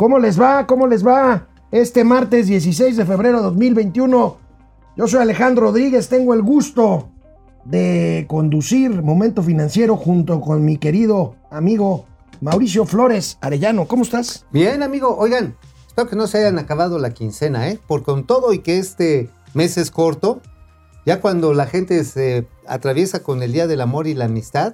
¿Cómo les va? ¿Cómo les va? Este martes 16 de febrero de 2021. Yo soy Alejandro Rodríguez, tengo el gusto de conducir Momento Financiero junto con mi querido amigo Mauricio Flores Arellano. ¿Cómo estás? Bien, amigo. Oigan, espero que no se hayan acabado la quincena, ¿eh? Porque con todo y que este mes es corto, ya cuando la gente se atraviesa con el Día del Amor y la Amistad,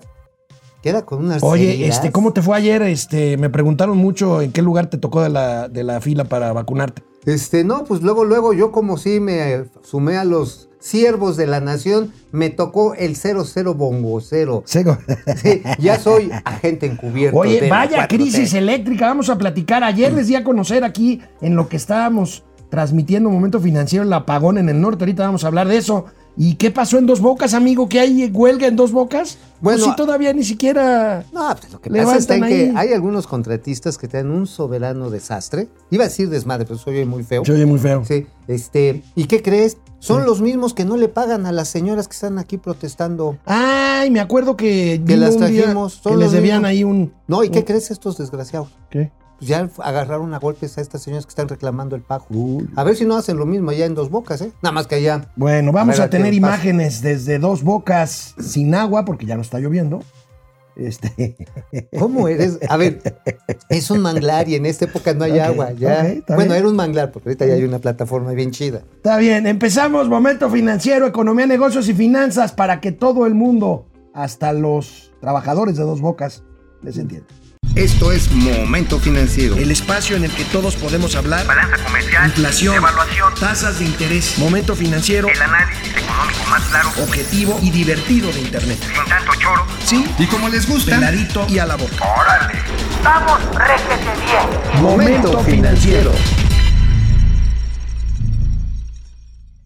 queda con unas Oye, heridas. este, ¿cómo te fue ayer? Este, me preguntaron mucho en qué lugar te tocó de la, de la fila para vacunarte. Este, no, pues luego, luego, yo como sí me sumé a los siervos de la nación, me tocó el 00 bongocero. Sego. Sí, ya soy agente encubierto. Oye, de vaya 4T. crisis eléctrica, vamos a platicar. Ayer les di a conocer aquí en lo que estábamos transmitiendo Momento Financiero el apagón en el norte. Ahorita vamos a hablar de eso. ¿Y qué pasó en Dos Bocas, amigo? ¿Que hay huelga en Dos Bocas? Bueno, pues sí, todavía ni siquiera... No, pues lo que pasa en que hay algunos contratistas que tienen un soberano desastre. Iba a decir desmadre, pero soy muy feo. Se oye muy feo. Sí, este, ¿y qué crees? Son los mismos que no le pagan a las señoras que están aquí protestando. Ay, me acuerdo que, Que las día trajimos, son que les debían mismos. ahí un... No, ¿y qué crees estos desgraciados? ¿Qué? Pues ya agarraron a golpes a estas señoras que están reclamando el pago. Uy. A ver si no hacen lo mismo allá en dos bocas, ¿eh? Nada más que allá. Bueno, vamos A a, ver, ¿a qué tener imágenes desde Dos Bocas sin agua porque ya no está lloviendo. Este... ¿Cómo eres? A ver, es un manglar y en esta época no hay agua. Ya. bueno, bien. era un manglar, porque ahorita ya hay una plataforma bien chida. Está bien, empezamos Momento Financiero, Economía, Negocios y Finanzas para que todo el mundo, hasta los trabajadores de Dos Bocas, les entienda. Esto es Momento Financiero. El espacio en el que todos podemos hablar. balanza comercial, Inflación, evaluación, tasas de interés, momento financiero, el análisis económico más claro, objetivo y divertido de Internet. sin tanto choro. Sí, Y como les gusta, peladito y a la boca. ¡Órale! ¡Vamos, réjete bien! Momento financiero.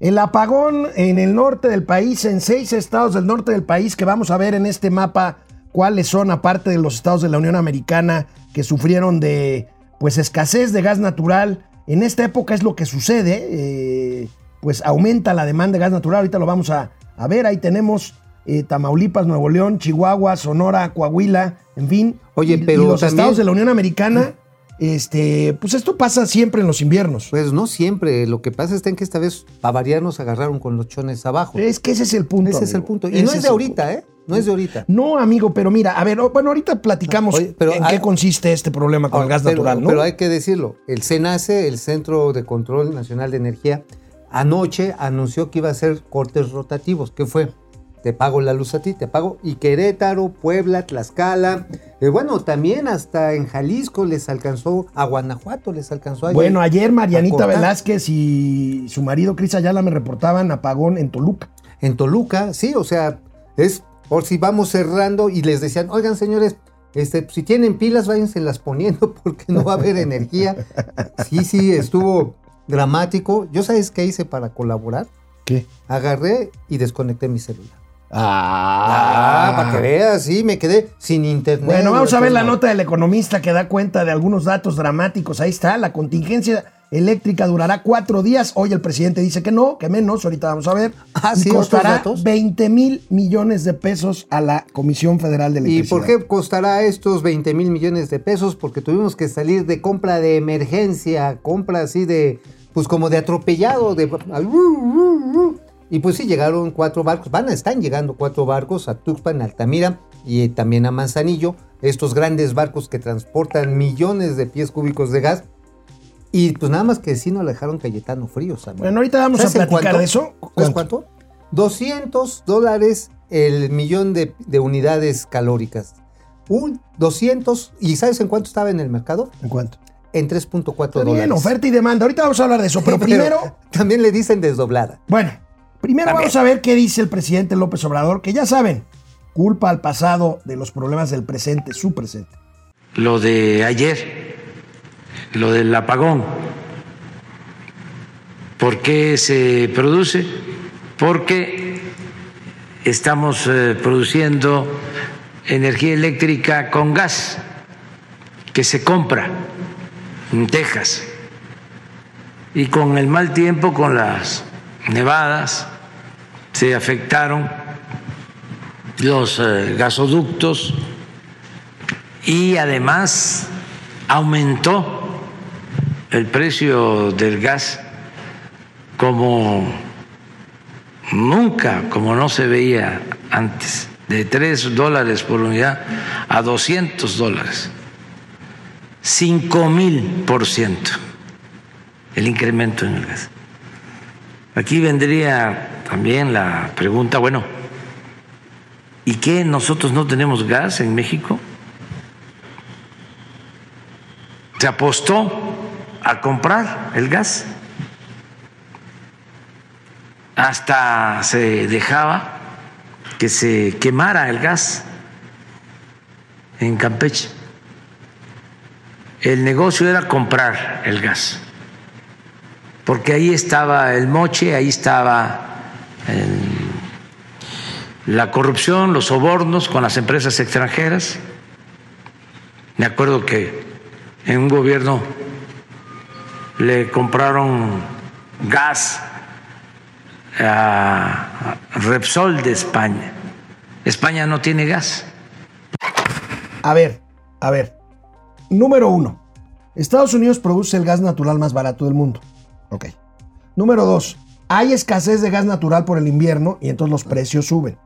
El apagón en el norte del país, en seis estados del norte del país, que vamos a ver en este mapa cuáles son, aparte de los estados de la Unión Americana que sufrieron de pues escasez de gas natural. En esta época es lo que sucede, eh, pues aumenta la demanda de gas natural. Ahorita lo vamos a, a ver. Ahí tenemos eh, Tamaulipas, Nuevo León, Chihuahua, Sonora, Coahuila, en fin. Oye, pero y los también- estados de la Unión Americana, este, pues esto pasa siempre en los inviernos. Pues no siempre. Lo que pasa en que esta vez, para variar, nos agarraron con los chones abajo. Es que ese es el punto. Ese es el punto. Y Ese no es es de ahorita, ¿eh? No es de ahorita. No, amigo, pero mira, a ver, bueno, ahorita platicamos Oye, pero en hay- qué consiste este problema con el gas pero, natural, ¿no? Pero hay que decirlo. El CENACE, el Centro de Control Nacional de Energía, anoche anunció que iba a hacer cortes rotativos. ¿Qué fue? Te pago la luz a ti, te pago. Y Querétaro, Puebla, Tlaxcala. eh, bueno, también hasta en Jalisco les alcanzó, a Guanajuato les alcanzó ayer. bueno, ayer Marianita. Velázquez y su marido Cris Ayala me reportaban apagón en Toluca. En Toluca, sí, o sea, es por si vamos cerrando y les decían, oigan señores, este, si tienen pilas, váyanse poniendo porque no va a haber energía. Sí, sí, estuvo dramático. ¿Yo sabes qué hice para colaborar? ¿Qué? Agarré y desconecté mi celular. Ah, Ah, para que veas, sí, me quedé sin internet. Bueno, vamos a ver la nota del economista que da cuenta de algunos datos dramáticos. Ahí está, la contingencia eléctrica durará cuatro días. Hoy el presidente dice que no, que menos, ahorita vamos a ver. Ah, y sí, costará datos. 20 mil millones de pesos a la Comisión Federal de ¿Y Electricidad. por qué costará estos 20 mil millones de pesos? Porque tuvimos que salir de compra de emergencia, compra así de, pues como de atropellado, de... Y pues sí, llegaron cuatro barcos, van, están llegando cuatro barcos a Tuxpan, Altamira y también a Manzanillo, estos grandes barcos que transportan millones de pies cúbicos de gas. Y pues nada más que sí nos la dejaron Cayetano fríos. amigo. Bueno, ahorita vamos a ¿Sabes en platicar cuánto? de eso. ¿Sabes ¿Cuánto? cuánto? 200 dólares el millón de, de unidades calóricas. Un 200, ¿y sabes en cuánto estaba en el mercado? ¿En cuánto? En 3.4 Está dólares. bien, oferta y demanda. Ahorita vamos a hablar de eso, pero primero, También le dicen desdoblada. bueno, primero También. vamos a ver qué dice el presidente López Obrador, que ya saben, culpa al pasado de los problemas del presente, su presente. lo de ayer, lo del apagón. ¿Por qué se produce? Porque estamos eh, produciendo energía eléctrica con gas que se compra en Texas. Y con el mal tiempo, con las nevadas, se afectaron los eh, gasoductos y además aumentó el precio del gas como nunca, como no se veía antes, de 3 dólares por unidad a 200 dólares. 5 mil por ciento el incremento en el gas. Aquí vendría también la pregunta, bueno, ¿y qué nosotros no tenemos gas en México? Se apostó a comprar el gas. Hasta se dejaba que se quemara el gas en Campeche. El negocio era comprar el gas, porque ahí estaba el moche, ahí estaba el- la corrupción, los sobornos con las empresas extranjeras. Me acuerdo que en un gobierno le compraron gas a Repsol de España. España no tiene gas. A ver, a ver. Número uno. Estados Unidos produce el gas natural más barato del mundo. Ok. Número dos. Hay escasez de gas natural por el invierno y entonces los precios suben.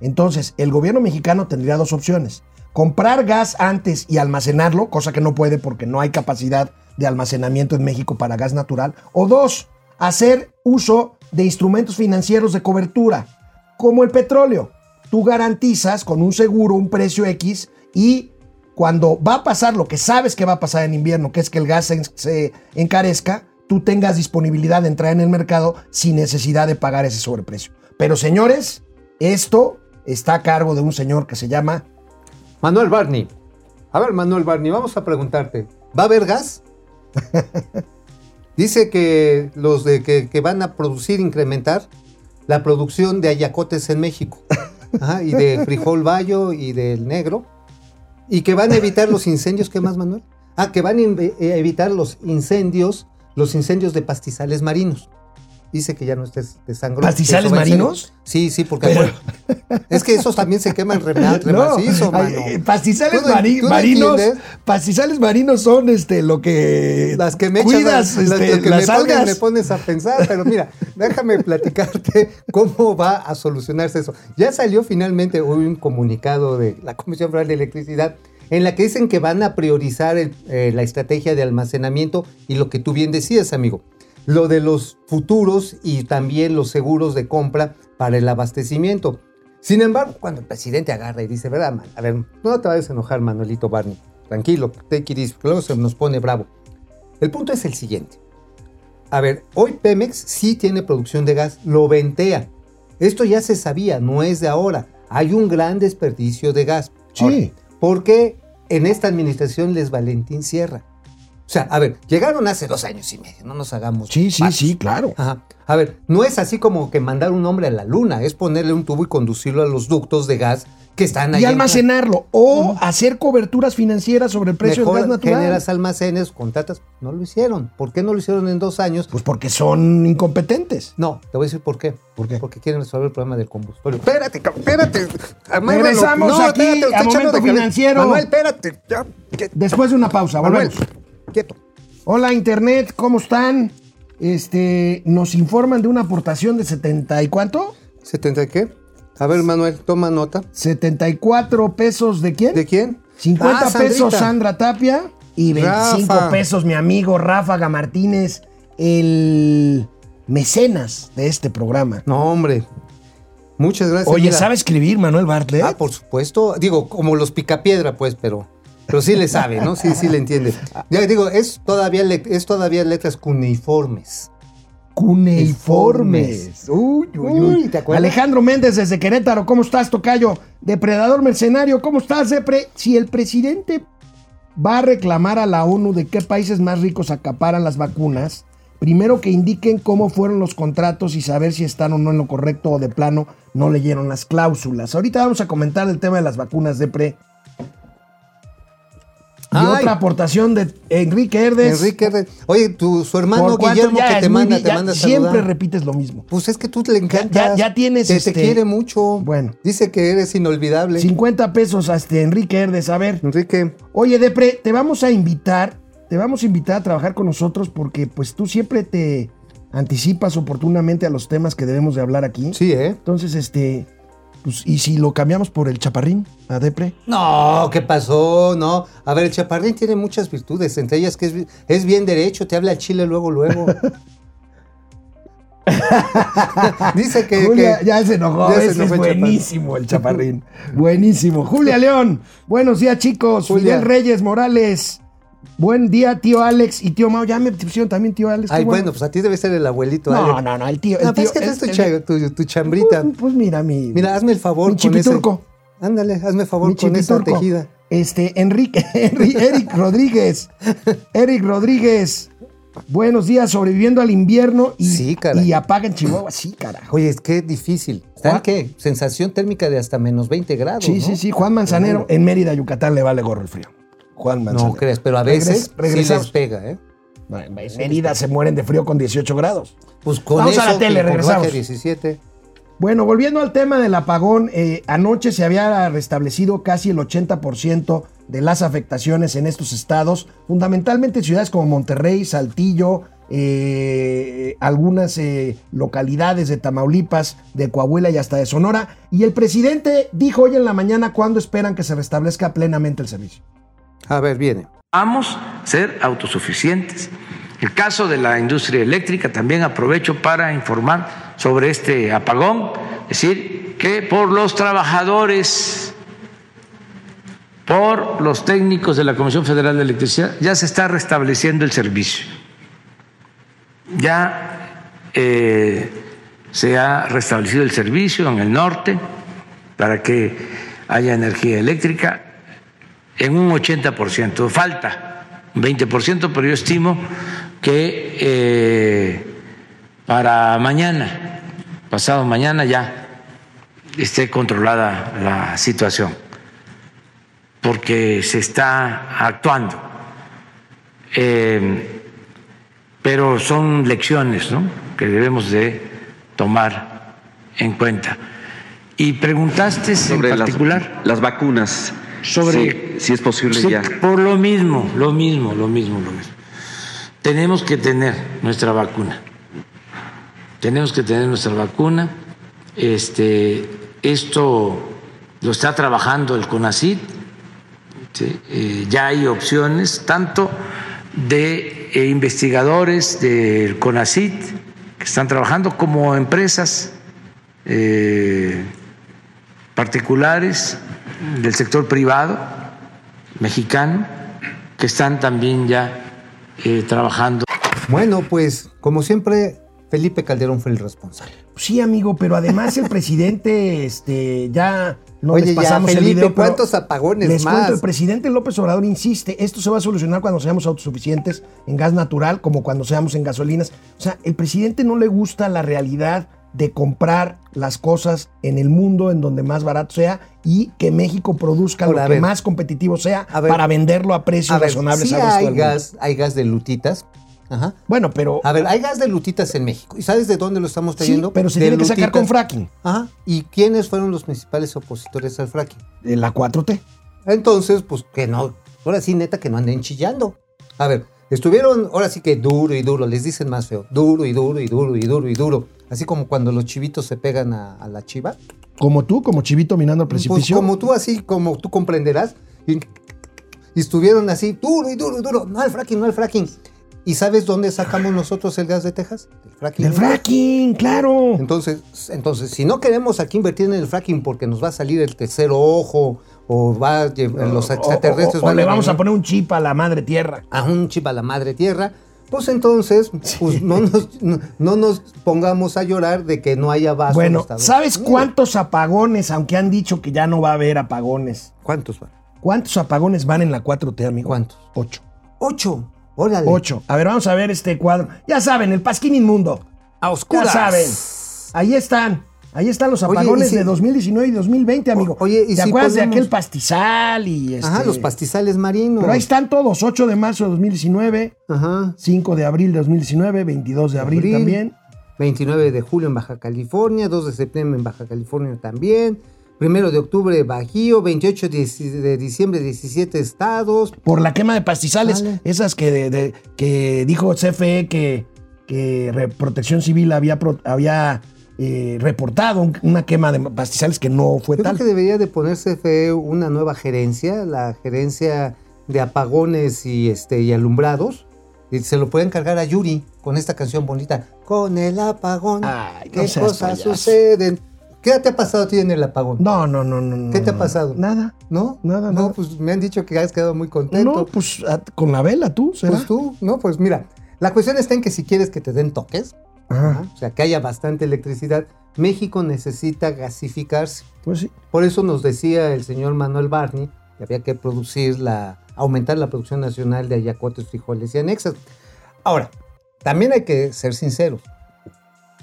Entonces, el gobierno mexicano tendría dos opciones. Comprar gas antes y almacenarlo, cosa que no puede porque no hay capacidad de almacenamiento en México para gas natural. O dos, hacer uso de instrumentos financieros de cobertura, como el petróleo. Tú garantizas con un seguro un precio X y cuando va a pasar lo que sabes que va a pasar en invierno, que es que el gas se, encarezca, tú tengas disponibilidad de entrar en el mercado sin necesidad de pagar ese sobreprecio. Pero señores, esto está a cargo de un señor que se llama Manuel Barney. A ver, Manuel Barney, vamos a preguntarte. ¿Va a haber gas? Dice que los de que, que van a producir, incrementar la producción de ayacotes en México. Ajá, y de frijol bayo y del negro. Y que van a evitar los incendios. ¿Qué más, Manuel? Ah, que van a eh, evitar los incendios, los incendios de pastizales marinos. Dice que ya no estés de sangre. ¿Pastizales marinos? Sí, sí, porque Pero- bueno, es que esos también se queman re, re No, macizo, ay, mano. eh, pastizales ¿Tú no- mari- tú no marinos. entiendes? Pastizales marinos son este lo que Las que me cuidas las- este, lo que las me, pones, me pones a pensar, pero mira, déjame platicarte cómo va a solucionarse eso. Ya salió finalmente hoy un comunicado de la Comisión Federal de Electricidad en la que dicen que van a priorizar el- eh, la estrategia de almacenamiento y lo que tú bien decías, amigo, lo de los futuros y también los seguros de compra para el abastecimiento. Sin embargo, cuando el presidente agarra y dice, ¿verdad, man? A ver, no te vayas a enojar, Manuelito Barney. Tranquilo, take it easy, porque luego se nos pone bravo. El punto es el siguiente. A ver, hoy Pemex sí tiene producción de gas, lo ventea. Esto ya se sabía, no es de ahora. Hay un gran desperdicio de gas. Sí. Ahora, ¿Por qué en esta administración les Valentín Sierra? O sea, a ver, llegaron hace dos años y medio, no nos hagamos. Sí, sí, patos. sí, claro. Ajá. A ver, no es así como que mandar un hombre a la luna, es ponerle un tubo y conducirlo a los ductos de gas que están ahí. Y en- almacenarlo o hacer coberturas financieras sobre el precio Mejor del gas natural. generas almacenes, contratas. No lo hicieron. ¿Por qué no lo hicieron en dos años? Pues porque son incompetentes. No, te voy a decir por qué. ¿Por qué? Porque quieren resolver el problema del combustible. Espérate, espérate. Amárralo. Regresamos aquí espérate, a Momento de. Financiero. Manuel, espérate. Ya. Después de una pausa, Manuel, volvemos. Quieto. Hola Internet, ¿cómo están? Este, nos informan de una aportación de 70 y cuánto? ¿70 qué? A ver, Manuel, toma nota. 74 pesos de quién? ¿De quién? 50 Ah, pesos. Sandra Tapia y 25 Rafa. pesos mi amigo Ráfaga Martínez, el mecenas de este programa. No, hombre. Muchas gracias. Oye, Mira. ¿sabe escribir Manuel Bartlett? Ah, por supuesto. Digo, como los picapiedra, pues, pero, pero sí le sabe, ¿no? Sí, sí le entiende. Ya digo, es todavía, es todavía letras cuneiformes. Cuneiformes. Uy, uy, uy. ¿te acuerdas? Alejandro Méndez desde Querétaro, ¿cómo estás, Tocayo? Depredador mercenario, ¿cómo estás, Depre? Si el presidente va a reclamar a la ONU de qué países más ricos acaparan las vacunas, primero que indiquen cómo fueron los contratos y saber si están o no en lo correcto o de plano no leyeron las cláusulas. Ahorita vamos a comentar el tema de las vacunas, Depre. Y Ay. otra aportación de Enrique Herdes. Enrique, Herrera. oye, tu, su hermano. Guillermo Ya que te manda, bien, te manda Siempre saludar. repites lo mismo. Pues es que tú le encantas. Ya- ya tienes, Te, este- te quiere mucho. Bueno. Dice que eres inolvidable. 50 pesos hasta Enrique Herdes. A ver, Enrique. oye, Depre, te vamos a invitar te vamos a invitar a trabajar con nosotros porque pues tú siempre te anticipas oportunamente a los temas que debemos de hablar aquí. Sí, ¿eh? Entonces, este, pues, ¿y si lo cambiamos por el chaparrín a Depre? No, ¿qué pasó? No. A ver, el chaparrín tiene muchas virtudes, entre ellas que es, es bien derecho, te habla el chile luego, luego. Dice que... Julia que- ya se enojó, ya se enojó es buenísimo el chaparrín. buenísimo. Julia León, buenos días chicos. Julia. Fidel Reyes Morales. Buen día, tío Alex y tío Mau. Ya me pusieron también tío Alex. Ay, bueno, pues a ti debe ser el abuelito. No, Ale. no, no, el tío. El No, tío pues es que traes tu, el- cha- tu- tu chambrita. Pues, pues mira, mi. Mira, hazme el favor mi con ese... chipiturco. Ándale, hazme el favor mi con esa chipiturco. tejida. Este, Enrique, Eric Rodríguez. Eric Rodríguez. Buenos días, sobreviviendo al invierno y, Sí, y Chihuahua. Sí, carajo. Oye, es que difícil. ¿Están Juan- qué? Sensación térmica de hasta menos 20 grados. Sí, ¿no? sí, sí. Juan Manzanero, en Mérida, Yucatán, le vale gorro el frío. Juan Manzanero. No crees, pero a veces Regres- regresamos. sí les pega, ¿eh? En Mérida se mueren de frío con 18 grados. Pues con Vamos a eso, la tele, regresamos. baje 17. Bueno, volviendo al tema del apagón, eh, anoche se había restablecido casi el 80% de las afectaciones en estos estados, fundamentalmente ciudades como Monterrey, Saltillo, eh, algunas eh, localidades de Tamaulipas, de Coahuila y hasta de Sonora. Y el presidente dijo hoy en la mañana cuándo esperan que se restablezca plenamente el servicio. A ver, viene. Vamos a ser autosuficientes. El caso de la industria eléctrica también aprovecho para informar sobre este apagón, es decir, que por los trabajadores, por los técnicos de la Comisión Federal de Electricidad, ya se está restableciendo el servicio. Ya eh, se ha restablecido el servicio en el norte para que haya energía eléctrica en un 80%. Falta un 20%, pero yo estimo que eh, para mañana, pasado mañana ya esté controlada la situación, porque se está actuando. Eh, pero son lecciones ¿no? que debemos de tomar en cuenta. Y preguntaste sobre en las- particular las, vacunas. Sobre si, si es posible Sí, ya. Por lo mismo, lo mismo, lo mismo, lo mismo. Tenemos que tener nuestra vacuna. Tenemos que tener nuestra vacuna. Este, esto lo está trabajando el CONACID. ¿sí? Eh, ya hay opciones, tanto de eh, investigadores del CONACID que están trabajando, como empresas eh, particulares del sector privado mexicano que están también ya eh, trabajando. Bueno, pues, como siempre, Felipe Calderón fue el responsable. Sí, amigo, pero además el presidente, este, ya no Oye, les ya, pasamos el Felipe, video, pero ¿cuántos apagones les más? cuento, el presidente López Obrador insiste, esto se va a solucionar cuando seamos autosuficientes en gas natural, como cuando seamos en gasolinas. O sea, el presidente no le gusta la realidad de comprar las cosas en el mundo en donde más barato sea y que México produzca Ahora, lo a que ver. más competitivo sea A ver. para venderlo a precios A ver, razonables sí resto hay mundo. gas, hay gas de lutitas. Ajá. Bueno, pero A ver, hay gas de lutitas en México. ¿Y sabes de dónde lo estamos sí, trayendo? pero se De tiene que sacar con fracking, Ajá. ¿Y quiénes fueron los principales opositores al fracking? la 4T. Entonces, pues que no, ahora sí, neta, que no anden chillando. A ver, estuvieron, ahora sí que duro y duro, les dicen más feo, duro y duro y duro y duro y duro. Así como cuando los chivitos se pegan a, a la chiva. Como tú, como chivito minando al Pues precipicio. como tú, así como tú comprenderás. Y, y estuvieron así, duro y duro y duro. No al fracking, no al fracking. ¿Y sabes dónde sacamos nosotros el gas de Texas? Del fracking. Del fracking, claro. Entonces, entonces, si no queremos aquí invertir en el fracking porque nos va a salir el tercer ojo o va los O- extraterrestres o- o van le vamos a poner un chip a la madre tierra. a un chip a la madre tierra, pues entonces pues no, nos, no, no nos pongamos a llorar de que no haya en Bueno, ¿sabes cuántos apagones, aunque han dicho que ya no va a haber apagones? ¿Cuántos van? ¿Cuántos apagones van en la 4T, amigo? ¿Cuántos? Ocho. Ocho. Órale. Ocho. A ver, vamos a ver este cuadro. Ya saben, el pasquín inmundo. A Ya oscuras. saben. Ahí están. Ahí están los Oye, apagones y si- de 2019 y 2020, amigo. Oye, ¿y ¿Te si acuerdas de ponemos- aquel pastizal y este? Ajá, los pastizales marinos. Pero ahí están todos. 8 de marzo de 2019, Ajá. 5 de abril de 2019, 22 de abril, Abril. también. 29 de julio en Baja California, 2 de septiembre en Baja California también, Primero de octubre, Bajío. 28 de diciembre, 17 estados. Por la quema de pastizales, Vale. esas que, de- de- que dijo CFE que, que Protección Civil había, había eh, reportado un- una quema de pastizales que no fue Yo creo tal. que debería de ponerse CFE una nueva gerencia, la gerencia de apagones y, este, y alumbrados. Y se lo puede encargar a Yuri con esta canción bonita. Con el apagón, Ay, no ¿qué cosas payaso. suceden? ¿Qué te ha pasado a ti en el apagón? No, no, no, no. no, ¿Qué te ha no. pasado? Nada. ¿No? Nada, No, nada. pues me han dicho que has quedado muy contento. No, pues a- con la vela tú, ¿será? Pues tú, no, pues mira, la cuestión está en que si quieres que te den toques, Ajá, o sea, que haya bastante electricidad, México necesita gasificarse. pues sí. Por eso nos decía el señor Manuel Barney que había que producir la, aumentar la producción nacional de ayacotes, frijoles y anexas. Ahora, también hay que ser sinceros.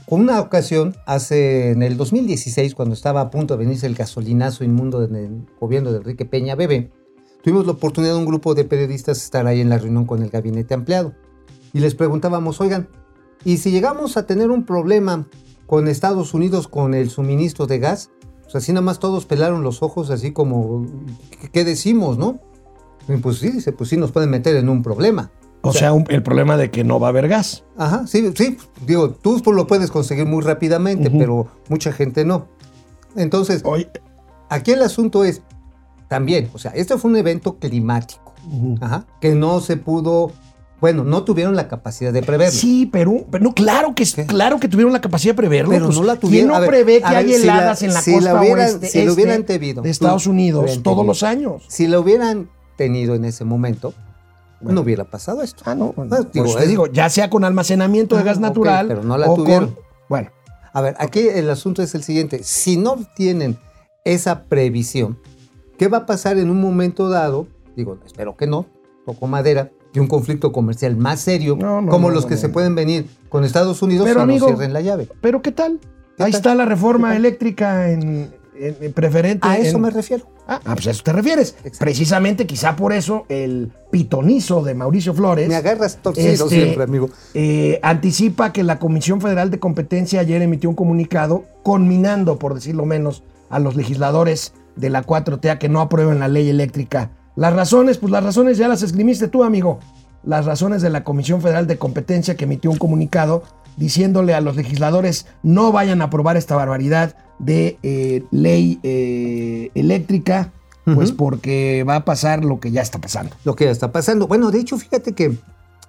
Una ocasión, hace en el 2016, cuando estaba a punto de venirse el gasolinazo inmundo en el gobierno de Enrique Peña Bebé, tuvimos la oportunidad de un grupo de periodistas estar ahí en la reunión con el gabinete ampliado. Y les preguntábamos, oigan, ¿y si llegamos a tener un problema con Estados Unidos con el suministro de gas? Pues así nada más todos pelaron los ojos, así como, ¿qué, decimos, no? Y pues sí, dice, pues sí nos pueden meter en un problema. O sea, un- el problema de que no va a haber gas. Ajá, sí, sí, digo, tú pues, lo puedes conseguir muy rápidamente, pero mucha gente no. Entonces, Oye, aquí el asunto es, también, o sea, este fue un evento climático, ajá, que no se pudo, bueno, no tuvieron la capacidad de preverlo. Sí, pero, pero no, claro que ¿Qué? claro que tuvieron la capacidad de preverlo. Pero pues, no la ¿Quién tuvieron. no A ver, prevé que ver, hay si la- heladas en la si la costa hubieran- oeste si lo este hubieran tenido, de Estados Unidos todos tenido. los años? Si lo hubieran tenido en ese momento, no hubiera pasado esto. Ah, no. Bueno, Ah, digo, pues te digo, ya sea con almacenamiento de Ah, gas natural pero no la o tuvieron. con bueno, A ver, aquí el asunto es el siguiente. Si no tienen esa previsión, ¿qué va a pasar en un momento dado? Digo, espero que no, poco madera, de un conflicto comercial más serio, No, no, como no, los que se pueden venir con Estados Unidos Pero, si amigo, no cierren la llave. pero ¿qué tal? ¿Qué Ahí tal? está la reforma eléctrica en, en- en preferente. A eso en- me refiero. Ah, ah, pues a eso te refieres. Exacto. Precisamente, quizá por eso, el pitonizo de Mauricio Flores. Me agarras torcido Este, siempre, amigo. eh, anticipa que la Comisión Federal de Competencia ayer emitió un comunicado conminando, por decirlo menos, a los legisladores de la 4T a que no aprueben la ley eléctrica. Las razones, pues las razones ya las esgrimiste tú, amigo. Las razones de la Comisión Federal de Competencia que emitió un comunicado diciéndole a los legisladores no vayan a aprobar esta barbaridad de eh, ley eh, eléctrica, pues porque va a pasar lo que ya está pasando. Lo que ya está pasando. Bueno, de hecho, fíjate que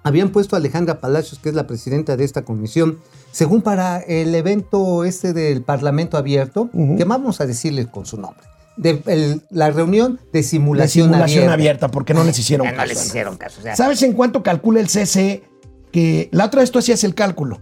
habían puesto a Alejandra Palacios, que es la presidenta de esta comisión, según para el evento este del Parlamento Abierto, Ujú. que vamos a decirle con su nombre. De el- la reunión de La simulación, simulación abierta. abierta. porque no les hicieron no caso. les hicieron caso. o sea, ¿Sabes en cuánto calcula el CC? Que la otra vez tú hacías el cálculo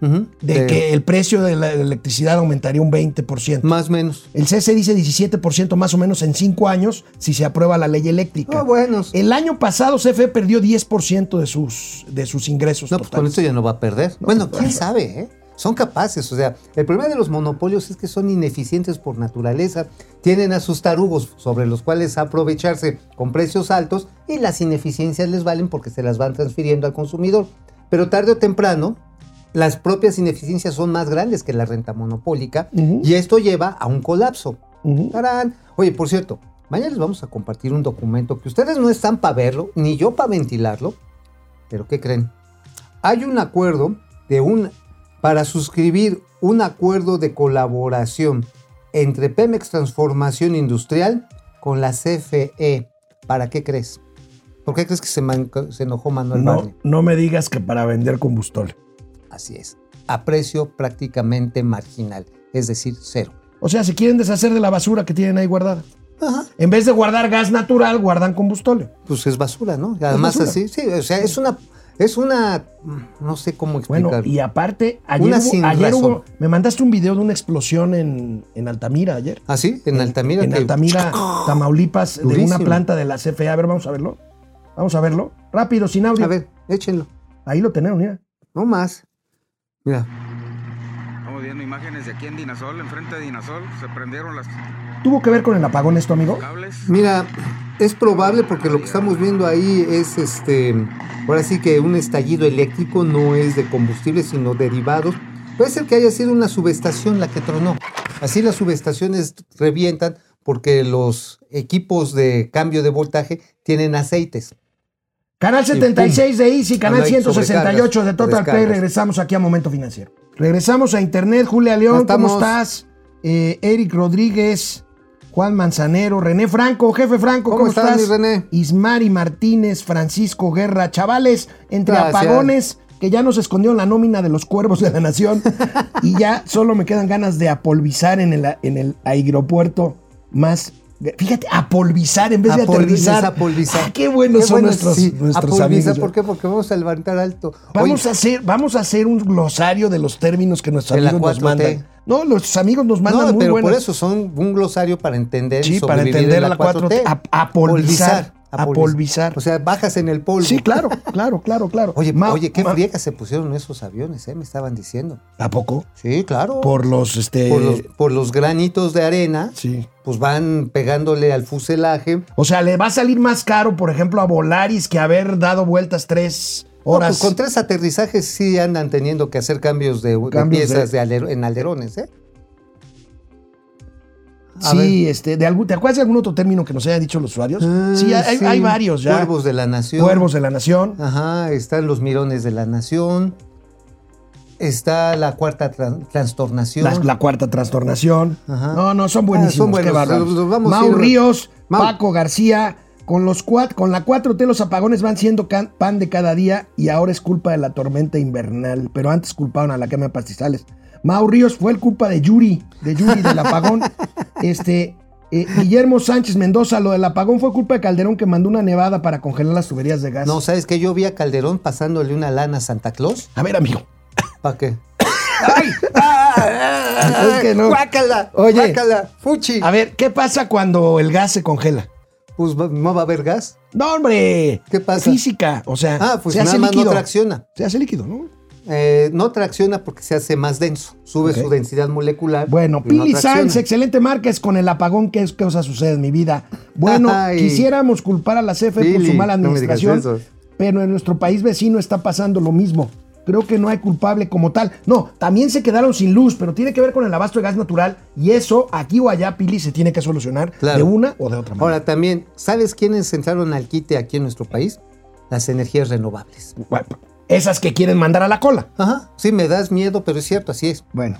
de de- que el precio de la electricidad aumentaría un 20%. Más o menos. El CC dice 17% más o menos en 5 años si se aprueba la ley eléctrica. Ah, bueno. El año pasado CFE perdió 10% de sus, de sus ingresos No, pues con totales. esto ya no va a perder. bueno, quién sabe, ¿eh? Son capaces, o sea, el problema de los monopolios es que son ineficientes por naturaleza, tienen a sus tarugos sobre los cuales aprovecharse con precios altos y las ineficiencias les valen porque se las van transfiriendo al consumidor. Pero tarde o temprano, las propias ineficiencias son más grandes que la renta monopólica y esto lleva a un colapso. Oye, por cierto, mañana les vamos a compartir un documento que ustedes no están para verlo, ni yo para ventilarlo, pero ¿qué creen? Hay un acuerdo de un para suscribir un acuerdo de colaboración entre Pemex Transformación Industrial con la CFE. ¿Para qué crees? ¿Por qué crees que se, enojó Manuel No, no me digas que para vender combustible. Así es. A precio prácticamente marginal, es decir, cero. O sea, se quieren deshacer de la basura que tienen ahí guardada. Ajá. En vez de guardar gas natural, guardan combustible. Pues es basura, ¿no? Además basura. así, sí, o sea, es una, es una, no sé cómo Bueno, explicar. y aparte, ayer, Una hubo- ayer hubo- me mandaste un video de una explosión en, en Altamira ayer. ¿Ah, sí? En Altamira. En que- Altamira, Tamaulipas, de una planta de la CFE. A ver, vamos a verlo. Vamos a verlo. Rápido, sin audio. A ver, échenlo. Ahí lo tenemos, mira. No más. Mira. Estamos viendo imágenes de aquí en Dinasol, enfrente de Dinasol. Se prendieron los ¿Tuvo que ver con el apagón esto, amigo? Mira, es probable porque lo que estamos viendo ahí es este. Ahora sí que un estallido eléctrico no es de combustible, sino derivados. Puede ser que haya sido una subestación la que tronó. Así las subestaciones revientan porque los equipos de cambio de voltaje tienen aceites. Canal 76 de Easy, canal Habla ahí 168 de Total Play. Regresamos aquí a Momento Financiero. Regresamos a Internet. Julia León, ¿cómo estás? Eh, Eric Rodríguez, Juan Manzanero, René Franco, jefe Franco, ¿cómo, ¿Cómo estás, mi René? Ismari Martínez, Francisco Guerra, chavales, entre Gracias. apagones que ya nos escondió la nómina de los cuervos de la nación y ya solo me quedan ganas de apolvizar en el, en el aeropuerto más. Fíjate, apolvizar en vez de aterrizar. apolvizar. Ah, qué buenos Qué son bueno, nuestros, sí, nuestros apolvizar, amigos. ¿Por qué? Porque vamos a levantar alto. Vamos, Oye, a hacer, vamos a hacer un glosario de los términos que nuestros la amigos nos 4T. mandan. No, los amigos nos mandan no, muy pero buenos. por eso son un glosario para entender Sí, para entender en a la 4T. Ap- apolvizar, apolvizar. O sea, bajas en el polvo. Sí, claro, claro, claro, claro. Oye, Ma- oye, qué ma- friega se pusieron esos aviones, ¿eh? Me estaban diciendo. ¿A poco? Sí, claro. Por los, este... por los, por los granitos de arena, Sí. pues van pegándole al fuselaje. O sea, le va a salir más caro, por ejemplo, a Volaris que haber dado vueltas tres No, horas. pues con tres aterrizajes sí andan teniendo que hacer cambios de, piezas de- de alero- en alderones, ¿eh? A sí, este, de algún, ¿te acuerdas de algún otro término que nos hayan dicho los usuarios? sí, Ah, hay, sí. hay varios ya. Cuervos de la nación. Cuervos de la nación. Ajá, están los mirones de la nación. Está la cuarta tran- trastornación. La, la cuarta trastornación. Ajá. No, no, son Ah, buenísimos. son qué buenos. bárbaros. A Mau Ríos, Mau. Paco García. Con, los cuat, con la 4T los apagones van siendo pan de cada día y ahora es culpa de la tormenta invernal. Pero antes culparon a la quema de pastizales. Mau Ríos fue el culpa de Yuri, de Yuri del apagón. este, eh, Guillermo Sánchez Mendoza, lo del apagón fue culpa de Calderón que mandó una nevada para congelar las tuberías de gas. No, ¿sabes qué? Yo vi a Calderón pasándole una lana a Santa Claus. A ver, amigo. ¿Para qué? ¡Ay! ¡Ah! Es que no. ¡Guácala! Oye. ¡Guácala! ¡Fuchi! A ver, ¿qué pasa cuando el gas se congela? Pues no va a haber gas. No, hombre. ¿Qué pasa? Física. O sea, Ah, pues se hace nada más líquido. no tracciona. Se hace líquido, ¿no? Eh, no tracciona porque se hace más denso. Sube su densidad molecular. Bueno, no Pili tracciona. Sanz, excelente marca, es con el apagón, ¿qué cosa sucede en mi vida? Bueno, Ay. quisiéramos culpar a la CFE por su mala no administración, pero en nuestro país vecino está pasando lo mismo. Creo que no hay culpable como tal. No, también se quedaron sin luz, pero tiene que ver con el abasto de gas natural y eso, aquí o allá, Pili, se tiene que solucionar Claro. de una o de otra manera. Ahora también, ¿sabes quiénes entraron al quite aquí en nuestro país? Las energías renovables. Bueno, esas que quieren mandar a la cola. Ajá, sí, me das miedo, pero es cierto, así es. Bueno,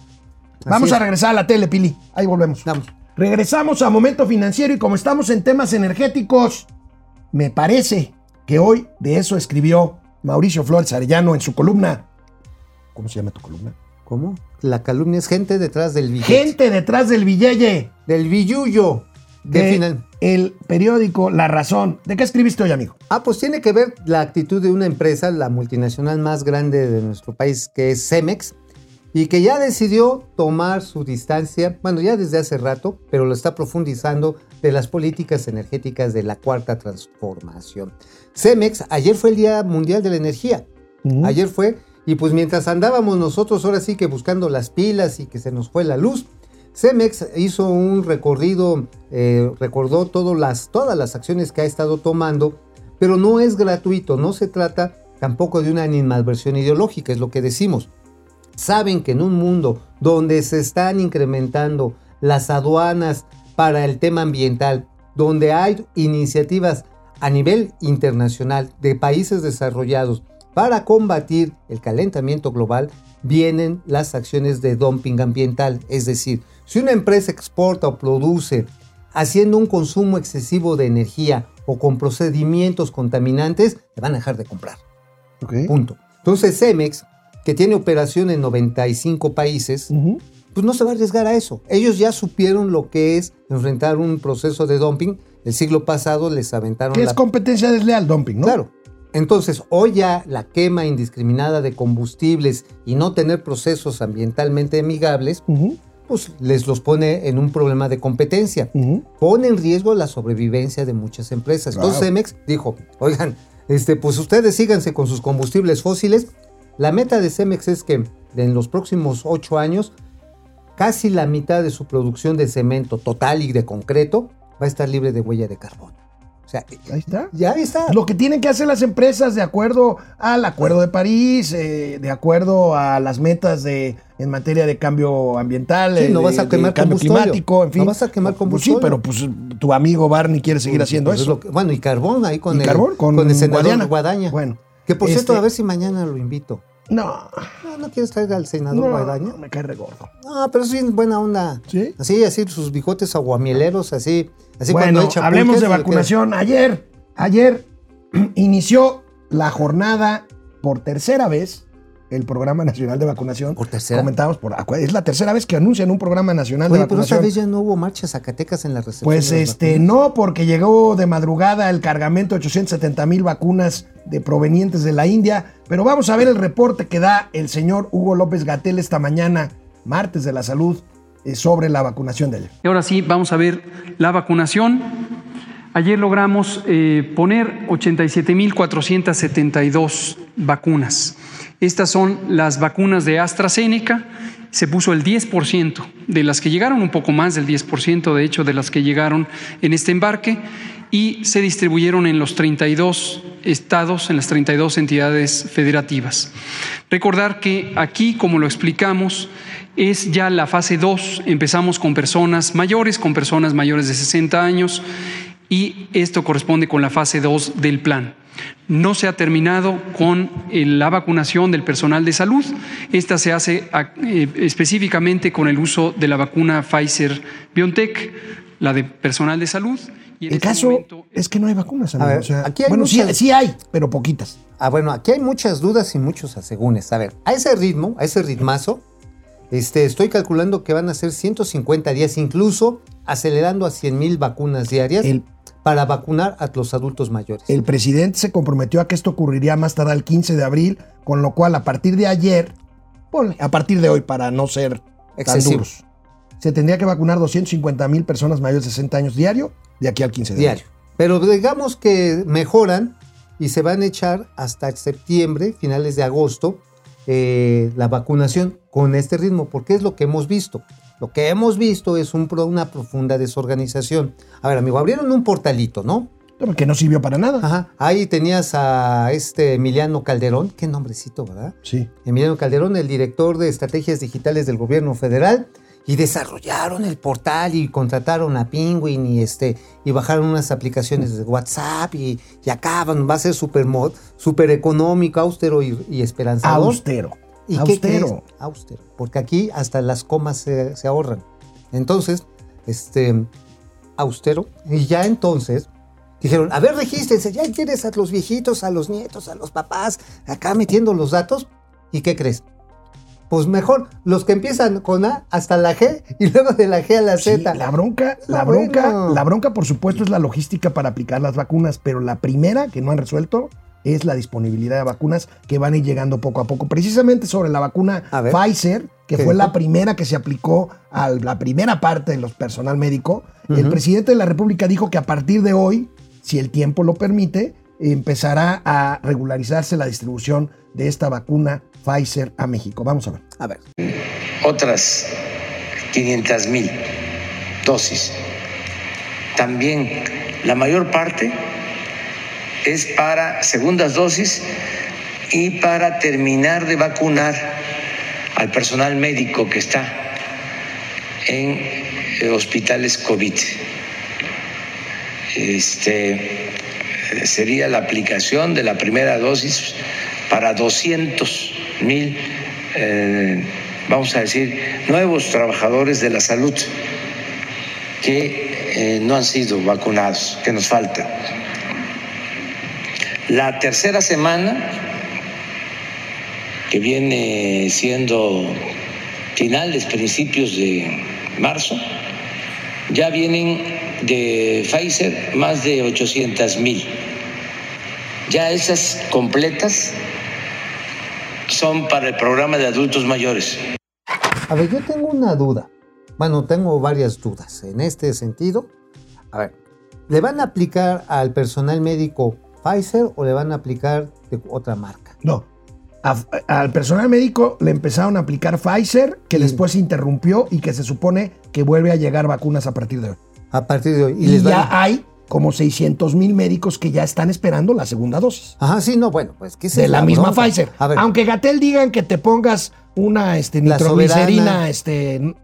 vamos es. a regresar a la tele, Pili. Ahí volvemos. Vamos. Regresamos a Momento Financiero y como estamos en temas energéticos, me parece que hoy de eso escribió Mauricio Flores Arellano en su columna. ¿Cómo se llama tu columna? ¿Cómo? La calumnia es gente detrás del billete. Gente detrás del billete Del billullo. De el periódico La Razón. ¿De qué escribiste hoy, amigo? Ah, pues tiene que ver la actitud de una empresa, la multinacional más grande de nuestro país, que es Cemex, y que ya decidió tomar su distancia, bueno, ya desde hace rato, pero lo está profundizando de las políticas energéticas de la cuarta transformación. Cemex, ayer fue el Día Mundial de la Energía. Ayer fue, y pues mientras andábamos nosotros ahora sí que buscando las pilas y que se nos fue la luz, Cemex hizo un recorrido, eh, recordó todas las, todas las acciones que ha estado tomando, pero no es gratuito, no se trata tampoco de una animadversión ideológica, es lo que decimos. Saben que en un mundo donde se están incrementando las aduanas para el tema ambiental, donde hay iniciativas a nivel internacional de países desarrollados para combatir el calentamiento global, vienen las acciones de dumping ambiental. Es decir, si una empresa exporta o produce haciendo un consumo excesivo de energía o con procedimientos contaminantes, le van a dejar de comprar. Punto. Entonces Cemex, que tiene operación en 95 países, Ujú. pues no se va a arriesgar a eso. Ellos ya supieron lo que es enfrentar un proceso de dumping. El siglo pasado les aventaron Que la es competencia desleal, dumping, ¿no? Claro. Entonces, hoy ya la quema indiscriminada de combustibles y no tener procesos ambientalmente amigables, pues les los pone en un problema de competencia. Pone en riesgo la sobrevivencia de muchas empresas. Entonces. Cemex dijo, oigan, este, pues ustedes síganse con sus combustibles fósiles. La meta de Cemex es que en los próximos ocho años, casi la mitad de su producción de cemento total y de concreto va a estar libre de huella de carbono. Sea, Ahí está. ya está. Lo que tienen que hacer las empresas de acuerdo al Acuerdo de París, eh, de acuerdo a las metas de en materia de cambio ambiental, Sí, eh, no de- vas a quemar cambio climático, en fin. No vas a quemar Pues combustorio. sí, pero pues tu amigo Barney quiere seguir haciendo Pues es eso. que- bueno, y carbón ahí con Y el, carbón, con el senador Guadiana. Guadaña. Bueno, Que por cierto, este- a ver si mañana lo invito. No, No, ¿no quieres traer al senador no, Guadaña? me cae regordo. No, pero es bien buena onda. ¿Sí? Así, así, sus bigotes aguamieleros, así. Así bueno, hablemos de vacunación. Ayer, ayer inició la jornada por tercera vez el Programa Nacional de Vacunación. ¿Por tercera? Comentamos por es la tercera vez que anuncian un programa nacional queda- de Oye, pero esta vacunación. vez ya no hubo marchas Zacatecas en la recepción. Pues de este, vacunas. no, porque llegó de madrugada el cargamento de 870 mil vacunas de provenientes de la India. Pero vamos a ver el reporte que da el señor Hugo López Gatel esta mañana, martes de la salud, sobre la vacunación de ayer. Ahora sí, vamos a ver la vacunación. Ayer logramos eh, poner 87.472 vacunas. Estas son las vacunas de AstraZeneca. Se puso el 10% de las que llegaron, un poco más del 10% de hecho de las que llegaron en este embarque y se distribuyeron en los 32 estados, en las 32 entidades federativas. Recordar que aquí, como lo explicamos, es ya la fase 2. Empezamos con personas mayores, con personas mayores de 60 años y esto corresponde con la fase 2 del plan. No se ha terminado con eh, la vacunación del personal de salud. Esta se hace a- eh, específicamente con el uso de la vacuna Pfizer BioNTech, la de personal de salud. Y en El este caso momento- es que no hay vacunas, amigo. ver, o sea, aquí hay bueno, sí, muchas- sí hay, pero poquitas. Ah, bueno, aquí hay muchas dudas y muchos asegúnes. A ver, a ese ritmo, a ese ritmazo, este, estoy calculando que van a ser 150 días, incluso acelerando a 100 mil vacunas diarias El- para vacunar a los adultos mayores. El presidente se comprometió a que esto ocurriría más tarde el 15 de abril, con lo cual a partir de ayer, ponle, a partir de hoy para no ser tan Excesivo. duros, se tendría que vacunar 250 mil personas mayores de 60 años diario de aquí al 15 de diario. Pero digamos que mejoran y se van a echar hasta septiembre, finales de agosto, eh, la vacunación con este ritmo, porque es lo que hemos visto. Lo que hemos visto es un una profunda desorganización. A ver, amigo, abrieron un portalito, ¿no? Que no sirvió para nada. Ajá. Ahí tenías a este Emiliano Calderón, qué nombrecito, ¿verdad? Sí. Emiliano Calderón, el director de estrategias digitales del gobierno federal, y desarrollaron el portal y contrataron a Penguin y este y bajaron unas aplicaciones de WhatsApp y, y acaban, va a ser súper mod, súper económico, austero y, y esperanzador. Austero. ¿Y qué Austero. crees? Austero. Porque aquí hasta las comas se, se ahorran. Entonces, este, austero. Y ya entonces dijeron, a ver, regístrense, ya tienes a los viejitos, a los nietos, a los papás, acá metiendo los datos. ¿Y qué crees? Pues mejor los que empiezan con A hasta la G y luego de la G a la Sí, Z. la bronca, la bronca, bueno. la bronca, por supuesto, es la logística para aplicar las vacunas, pero la primera que no han resuelto es la disponibilidad de vacunas que van a ir llegando poco a poco. Precisamente sobre la vacuna ver. Pfizer, que ¿Qué fue dijo? la primera que se aplicó a la primera parte de los personal médico, el presidente de la República dijo que a partir de hoy, si el tiempo lo permite, empezará a regularizarse la distribución de esta vacuna Pfizer a México. Vamos a ver. A ver. otras 500 mil dosis. También la mayor parte es para segundas dosis y para terminar de vacunar al personal médico que está en eh, hospitales COVID. Este sería la aplicación de la primera dosis para 200 mil, eh, vamos a decir, nuevos trabajadores de la salud que eh, no han sido vacunados, que nos falta. La tercera semana, que viene siendo finales, principios de marzo, ya vienen de Pfizer más de 800 mil. Ya esas completas son para el programa de adultos mayores. A ver, yo tengo una duda. Bueno, tengo varias dudas en este sentido. A ver, ¿le van a aplicar al personal médico Pfizer o le van a aplicar de otra marca? No. A- al personal médico le empezaron a aplicar Pfizer, que Sí. después se interrumpió y que se supone que vuelve a llegar vacunas a partir de hoy. A partir de hoy. Y, les van ya a- hay como 600 mil médicos que ya están esperando la segunda dosis. Ajá, sí, no, bueno, pues, ¿qué es de la, misma bronca? Pfizer. A ver, Aunque Gatel digan que te pongas una este, nitroglicerina, este,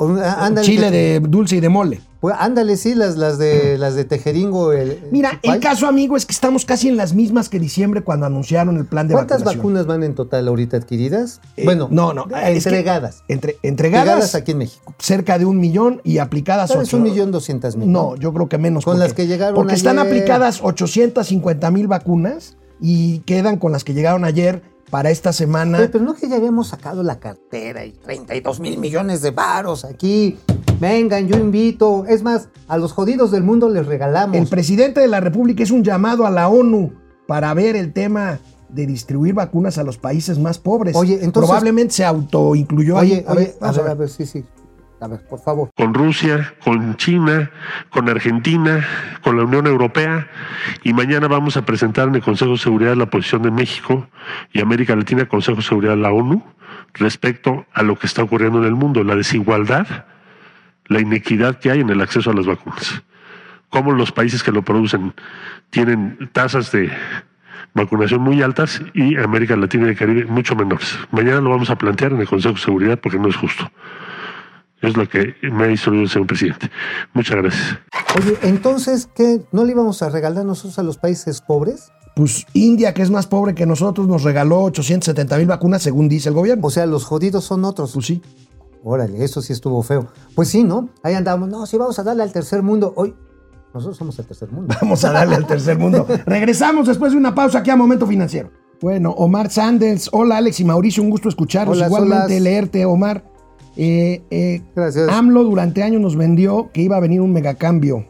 ándale, chile de dulce y de mole. Pues, ándale, sí, las, las de las de Tejeringo. El, Mira, el caso, amigo, es que estamos casi en las mismas que diciembre cuando anunciaron el plan de ¿Cuántas vacunación. vacunas van en total ahorita adquiridas? Eh, bueno, no, no, es entregadas. Entre, Entregadas entregadas aquí en México. cerca de un millón y aplicadas ocho. Un millón doscientas mil. No, yo creo que menos. Con las que llegaron Porque están aplicadas 850 mil vacunas y quedan con las que llegaron ayer para esta semana. Oye, pero no que ya habíamos sacado la cartera y 32 mil millones de varos aquí. Vengan, yo invito. Es más, a los jodidos del mundo les regalamos. El presidente de la República es un llamado a la ONU para ver el tema de distribuir vacunas a los países más pobres. Oye, entonces- Probablemente se autoincluyó Oye, ahí. oye, a vamos ver, a ver, sí, sí. Con Rusia, con China, con Argentina, con la Unión Europea y mañana vamos a presentar en el Consejo de Seguridad la posición de México y América Latina Consejo de Seguridad de la ONU respecto a lo que está ocurriendo en el mundo, la desigualdad, la inequidad que hay en el acceso a las vacunas. Cómo los países que lo producen tienen tasas de vacunación muy altas y América Latina y el Caribe mucho menores. Mañana lo vamos a plantear en el Consejo de Seguridad porque no es justo. Es lo que me ha instruido el señor presidente. Muchas gracias. Oye, entonces, ¿qué? ¿No le íbamos a regalar nosotros a los países pobres? Pues India, que es más pobre que nosotros, nos regaló 870 mil vacunas, según dice el gobierno. O sea, los jodidos son otros. Pues sí. Órale, eso sí estuvo feo. Pues sí, ¿no? Ahí andamos. No, sí, vamos a darle al tercer mundo. Hoy, nosotros somos el tercer mundo. Vamos a darle al tercer mundo. Regresamos después de una pausa aquí a Momento Financiero. Bueno, Omar Sanders. Hola, Alex y Mauricio. Un gusto escucharlos. Hola, Igualmente solas. leerte, Omar. Eh, eh, Gracias. AMLO durante años nos vendió que iba a venir un megacambio.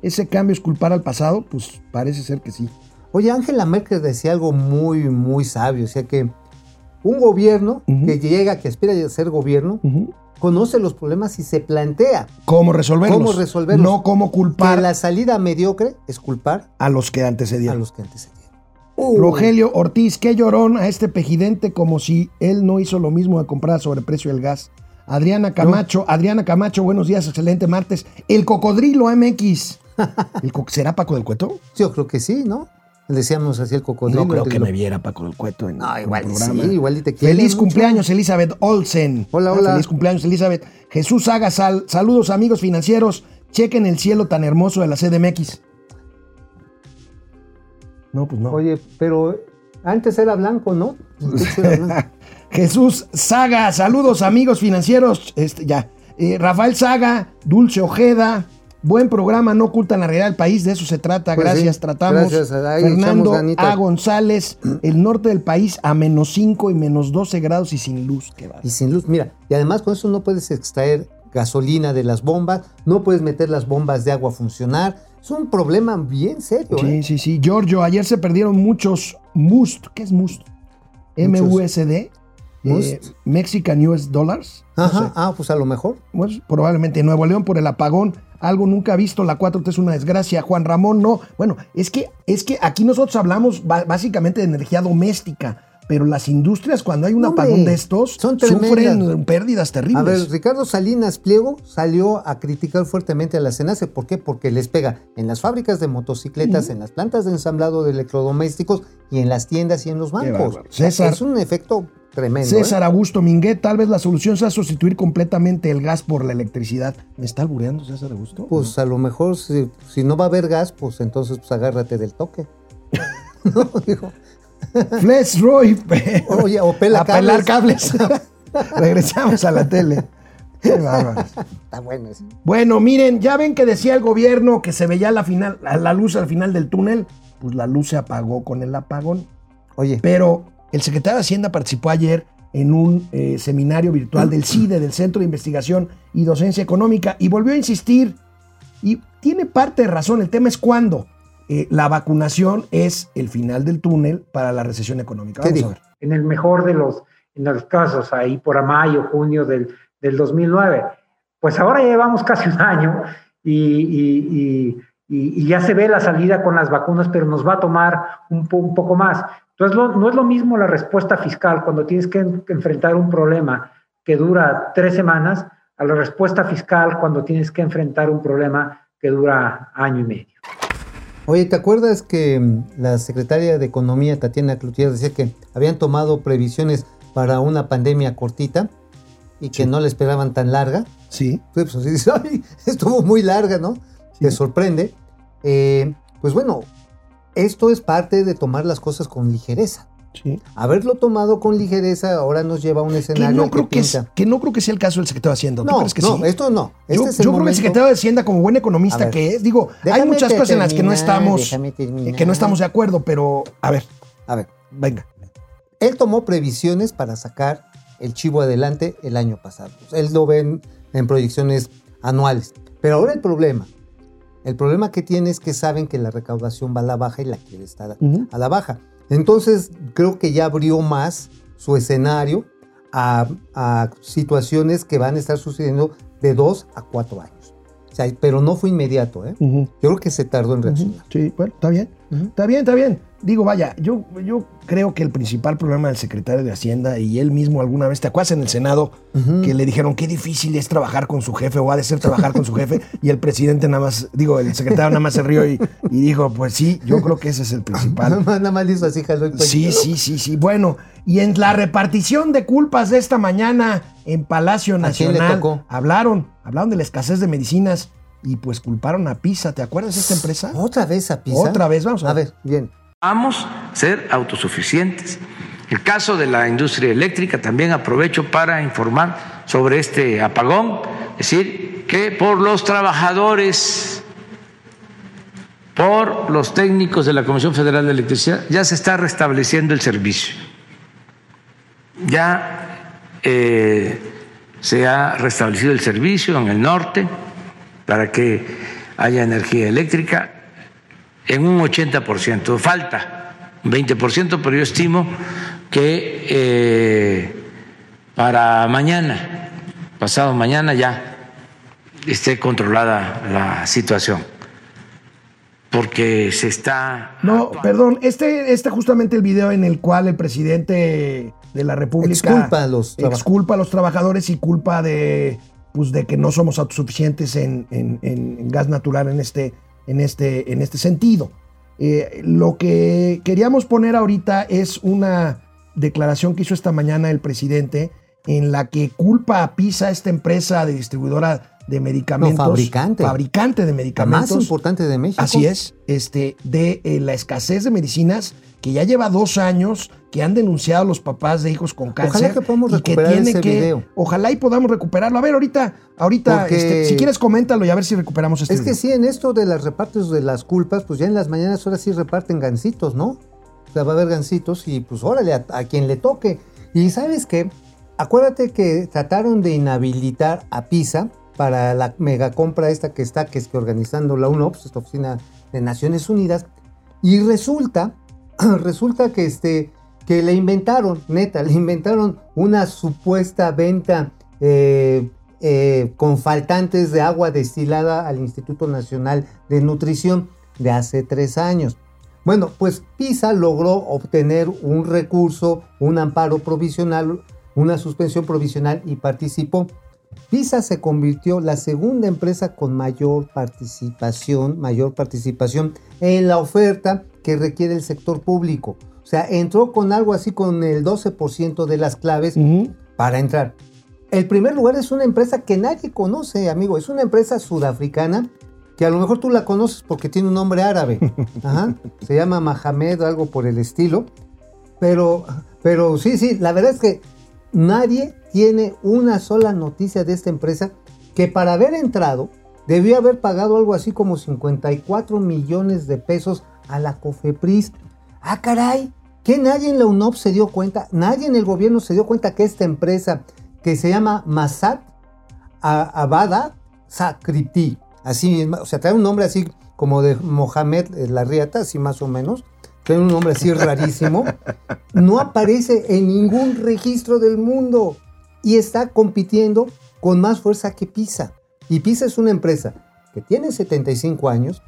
¿Ese cambio es culpar al pasado? Pues parece ser que sí. Oye, Angela Merkel decía algo muy, muy sabio. O sea que un gobierno que llega, que aspira a ser gobierno, conoce los problemas y se plantea ¿Cómo resolverlos? cómo resolverlos. No cómo que culpar la salida mediocre es culpar a los que a antecedieron. los que. Uh, Rogelio Ortiz, qué llorón a este pejidente como si él no hizo lo mismo de comprar a sobreprecio el gas. Adriana Camacho, Adriana Camacho, buenos días, excelente martes. El cocodrilo MX. ¿El co- ¿Será Paco del Cueto? Yo creo que sí, ¿no? Decíamos así el cocodrilo. No creo que me viera Paco del Cueto en No, igual el programa. sí, igual y te Feliz mucho. cumpleaños, Elizabeth Olsen. Hola, hola. Feliz cumpleaños, Elizabeth. Jesús Saga, sal- saludos amigos financieros. Chequen el cielo tan hermoso de la CDMX. No, pues no. Oye, pero antes era blanco, ¿no? Antes era blanco. Jesús Saga, saludos amigos financieros. Este, ya. Eh, Rafael Saga, Dulce Ojeda, buen programa, no ocultan la realidad del país, de eso se trata. Pues gracias, sí, tratamos. gracias, ahí Fernando. A. González, el norte del país a menos 5 y menos 12 grados y sin luz. Qué y sin luz. Mira, y además con eso no puedes extraer gasolina de las bombas, no puedes meter las bombas de agua a funcionar. Es un problema bien serio. Sí, ¿eh? sí, sí. Giorgio, ayer se perdieron muchos MUST. ¿Qué es MUST? M-U-S-D. Eh, Mexican US Dollars. No Ajá, sé. ah, pues a lo mejor. Pues, probablemente en Nuevo León por el apagón, algo nunca visto, la 4T es una desgracia, Juan Ramón no. Bueno, es que, es que aquí nosotros hablamos básicamente de energía doméstica, pero las industrias cuando hay un Hombre, apagón de estos son sufren pérdidas A terribles. ver, Ricardo Salinas Pliego salió a criticar fuertemente a la CENACE. ¿Por qué? Porque les pega en las fábricas de motocicletas, en las plantas de ensamblado de electrodomésticos y en las tiendas y en los bancos. César- es un efecto tremendo. César ¿eh? Augusto Minguet, tal vez la solución sea sustituir completamente el gas por la electricidad. ¿Me está albureando César Augusto? Pues a lo mejor si, si no va a haber gas, pues entonces pues agárrate del toque. no, digo, Flex Roy. Oye, o pela a pelar cables. Regresamos a la tele. Qué bárbaros. está bueno eso. Bueno, miren, ya ven que decía el gobierno que se veía la, final, la luz al final del túnel. Pues la luz se apagó con el apagón. Oye, Pero el secretario de Hacienda participó ayer en un eh, seminario virtual del CIDE, del Centro de Investigación y Docencia Económica, y volvió a insistir, y tiene parte de razón, el tema es cuándo. Eh, la vacunación es el final del túnel para la recesión económica. ¿Qué Vamos a ver. en el mejor de los, en los casos, ahí por mayo, junio del, del 2009. Pues ahora llevamos casi un año y, y- y- y- y ya se ve la salida con las vacunas, pero nos va a tomar un, po- un poco más. Entonces, lo- no es lo mismo la respuesta fiscal cuando tienes que en- enfrentar un problema que dura tres semanas a la respuesta fiscal cuando tienes que enfrentar un problema que dura año y medio. Oye, ¿te acuerdas que mm, la secretaria de Economía, Tatiana Cloutier, decía que habían tomado previsiones para una pandemia cortita y que no la esperaban tan larga? Sí. Pues así dices, ay, estuvo muy larga, ¿no? Te sorprende. Eh, pues bueno, esto es parte de tomar las cosas con ligereza. Sí. Haberlo tomado con ligereza ahora nos lleva a un Que escenario no, que creo que, es- pinta. que no creo que sea el caso del secretario de Hacienda. ¿Tú No, crees que no, sí? esto no. Este yo es el yo creo que el secretario de Hacienda, como buen economista ver. que es, digo, hay muchas cosas en las que no estamos, terminar. que no estamos de acuerdo, pero a ver, A ver, venga. él tomó previsiones para sacar el chivo adelante el año pasado. Él lo ve en, en proyecciones anuales. Pero ahora el problema, el problema que tiene es que saben que la recaudación va a la baja y la quiere estar a la baja. Entonces creo que ya abrió más su escenario a, a situaciones que van a estar sucediendo de dos a cuatro años. O sea, pero no fue inmediato, ¿eh? Yo creo que se tardó en reaccionar. Sí, bueno, está bien. Está bien, está bien. Digo, vaya, yo, yo creo que el principal problema del secretario de Hacienda y él mismo alguna vez, ¿te acuerdas en el Senado que le dijeron qué difícil es trabajar con su jefe o ha de ser trabajar con su jefe? Y el presidente nada más, digo, el secretario nada más se rió y, y dijo, pues sí, yo creo que ese es el principal. Nada más, nada más le hizo así, jaló el. Sí, sí, sí, sí. Bueno, y en la repartición de culpas de esta mañana en Palacio ¿A Nacional hablaron, hablaron de la escasez de medicinas y pues culparon a Pisa. ¿Te acuerdas de esta empresa? Otra vez a Pisa. Otra vez, vamos a A ver. ver, bien. Vamos a ser autosuficientes. El caso de la industria eléctrica también aprovecho para informar sobre este apagón, es decir, que por los trabajadores, por los técnicos de la Comisión Federal de Electricidad, ya se está restableciendo el servicio. Ya eh, se ha restablecido el servicio en el norte para que haya energía eléctrica en un 80%. Falta un 20%, pero yo estimo que eh, para mañana, pasado mañana ya esté controlada la situación, porque se está... No, perdón, este, este justamente el video en el cual el presidente de la República Exculpa a los traba- exculpa a los trabajadores y culpa de, pues, de que no somos autosuficientes en, en- en- en gas natural en este, en este, en este sentido. Eh, lo que queríamos poner ahorita es una declaración que hizo esta mañana el presidente en la que culpa a PISA, esta empresa de distribuidora de medicamentos. fabricante. Fabricante de La medicamentos. más importante de México. Así es, este, de eh, la escasez de medicinas que ya lleva dos años que han denunciado los papás de hijos con cáncer. Ojalá que podamos que recuperar tiene ese que- video. Ojalá y podamos recuperarlo. A ver, ahorita, ahorita, este, si quieres coméntalo y a ver si recuperamos este Es que sí, en esto de las repartos de las culpas, pues ya en las mañanas ahora sí reparten gancitos, ¿no? O sea, va a haber gancitos y pues órale, a, a quien le toque. Y sabes qué, acuérdate que trataron de inhabilitar a PISA para la megacompra esta que está, que es que organizando la UNOPS, esta oficina de Naciones Unidas, y resulta, resulta que este, que le inventaron, neta, le inventaron una supuesta venta eh, eh, con faltantes de agua destilada al Instituto Nacional de Nutrición de hace tres años. Bueno, pues PISA logró obtener un recurso, un amparo provisional, una suspensión provisional y participó. PISA se convirtió la segunda empresa con mayor participación, mayor participación en la oferta que requiere el sector público. O sea, entró con algo así con el 12% de las claves para entrar. El primer lugar es una empresa que nadie conoce, amigo. Es una empresa sudafricana que a lo mejor tú la conoces porque tiene un nombre árabe. Ajá. Se llama Mohamed o algo por el estilo. Pero, pero sí, sí, la verdad es que nadie tiene una sola noticia de esta empresa que para haber entrado debió haber pagado algo así como 54 millones de pesos a la COFEPRIS. Ah, caray, que nadie en la UNOP se dio cuenta, nadie en el gobierno se dio cuenta que esta empresa que se llama Masat Abada Sakriti, así, o sea, trae un nombre así como de Mohamed eh, Larriata, así más o menos, trae un nombre así rarísimo, no aparece en ningún registro del mundo y está compitiendo con más fuerza que PISA. Y PISA es una empresa que tiene 75 años,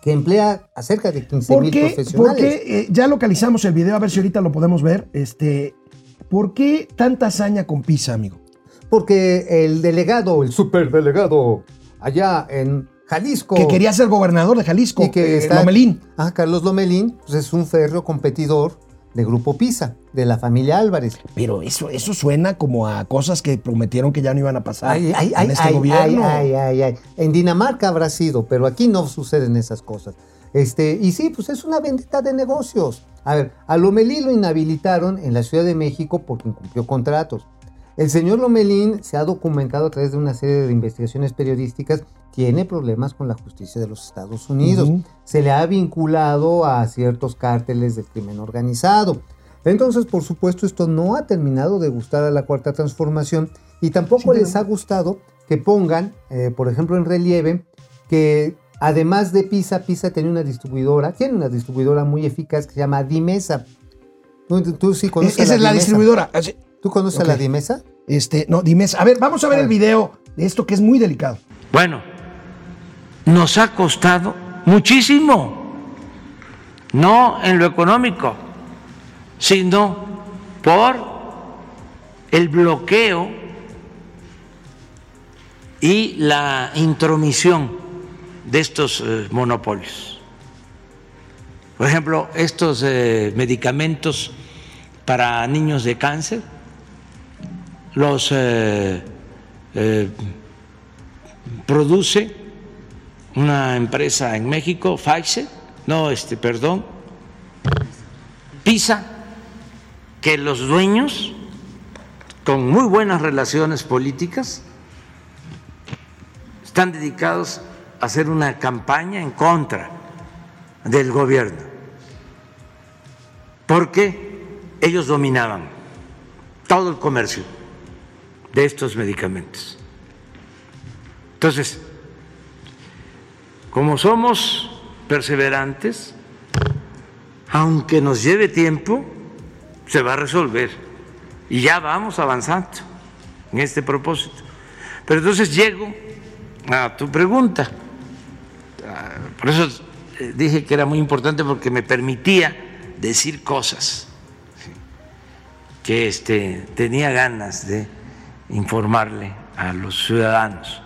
que emplea a cerca de 15 ¿Por mil qué? profesionales. Porque eh, ya localizamos el video, a ver si ahorita lo podemos ver. Este, ¿Por qué tanta hazaña con Pisa, amigo? Porque el delegado, el superdelegado, allá en Jalisco. Que quería ser gobernador de Jalisco. Y que eh, está- Lomelín. Ah, Carlos Lomelín, pues es un férreo competidor de Grupo Pisa, de la familia Álvarez. Pero eso, eso suena como a cosas que prometieron que ya no iban a pasar Ay, ay, en ay, este gobierno. ay, ay, ay, ay. En Dinamarca habrá sido, pero aquí no suceden esas cosas. Este, y sí, pues es una vendetta de negocios. A ver, a Lomelí lo inhabilitaron en la Ciudad de México porque incumplió contratos. El señor Lomelín se ha documentado a través de una serie de investigaciones periodísticas, tiene problemas con la justicia de los Estados Unidos. Se le ha vinculado a ciertos cárteles del crimen organizado. Entonces, por supuesto, esto no ha terminado de gustar a la Cuarta Transformación y tampoco les ha gustado que pongan, eh, por ejemplo, en relieve que además de Pisa, Pisa tiene una distribuidora, tiene una distribuidora muy eficaz que se llama Dimesa. Tú, tú sí conoces Esa es la Dimesa. distribuidora. ¿Tú conoces a la Dimesa? Este, no, dime. A ver, vamos a ver A el ver. video de esto que es muy delicado. Bueno, nos ha costado muchísimo, no en lo económico, sino por el bloqueo y la intromisión de estos eh, monopolios. Por ejemplo, estos eh, medicamentos para niños de cáncer, los eh, eh, produce una empresa en México, Pfizer, no, este, perdón, PISA, que los dueños, con muy buenas relaciones políticas, están dedicados a hacer una campaña en contra del gobierno, porque ellos dominaban todo el comercio de estos medicamentos. Entonces, como somos perseverantes, aunque nos lleve tiempo, se va a resolver. Y ya vamos avanzando en este propósito. Pero entonces llego a tu pregunta. Ah, Por eso eh, dije que era muy importante porque me permitía decir cosas que este, tenía ganas de informarle a los ciudadanos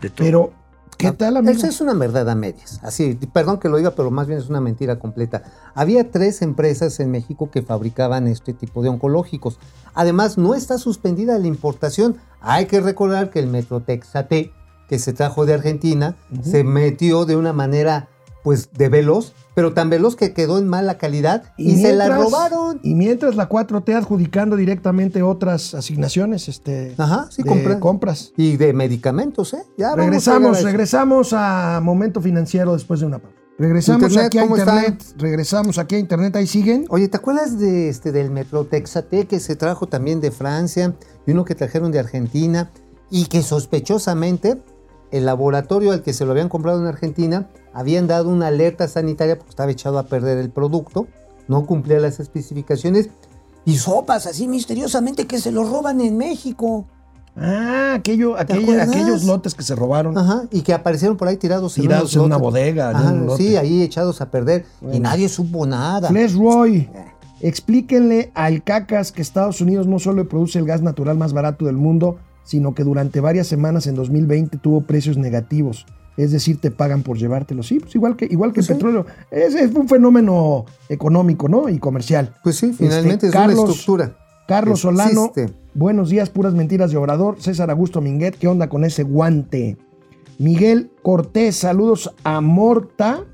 de todo. Pero, ¿qué tal, amigo? Eso es una verdad a medias. Así, perdón que lo diga, pero más bien es una mentira completa. Había tres empresas en México que fabricaban este tipo de oncológicos. Además, no está suspendida la importación. Hay que recordar que el Metrotexate, que se trajo de Argentina, se metió de una manera, pues, de veloz, pero tan veloz que quedó en mala calidad y, se la robaron. Y mientras la 4T adjudicando directamente otras asignaciones, este, Ajá, sí, de compra- compras. Y de medicamentos, ¿eh? Ya Regresamos, a regresamos a Momento Financiero después de una pausa. Regresamos Internet, aquí a. Internet. Regresamos aquí a Internet, ahí siguen. Oye, ¿te acuerdas de este del Metrotexate que se trajo también de Francia y uno que trajeron de Argentina y que sospechosamente el laboratorio al que se lo habían comprado en Argentina habían dado una alerta sanitaria porque estaba echado a perder el producto, no cumplía las especificaciones y sopas así misteriosamente que se lo roban en México. Ah, aquello, aquella- aquellos lotes que se robaron. Ajá, y que aparecieron por ahí tirados, Tirados en una bodega, en Ajá, un lote. sí, ahí echados a perder y Bueno. nadie supo nada. Flesh Roy, explíquenle al cacas que Estados Unidos no solo produce el gas natural más barato del mundo, sino que durante varias semanas en 2020 tuvo precios negativos. Es decir, te pagan por llevártelo. Sí, pues igual que, igual que Pues el sí. petróleo. Es, es un fenómeno económico, ¿no? Y comercial. Pues sí, finalmente Este, es Carlos- una estructura. Carlos Solano, buenos días, puras mentiras de Obrador. César Augusto Minguet, ¿qué onda con ese guante? Miguel Cortés, saludos a Morta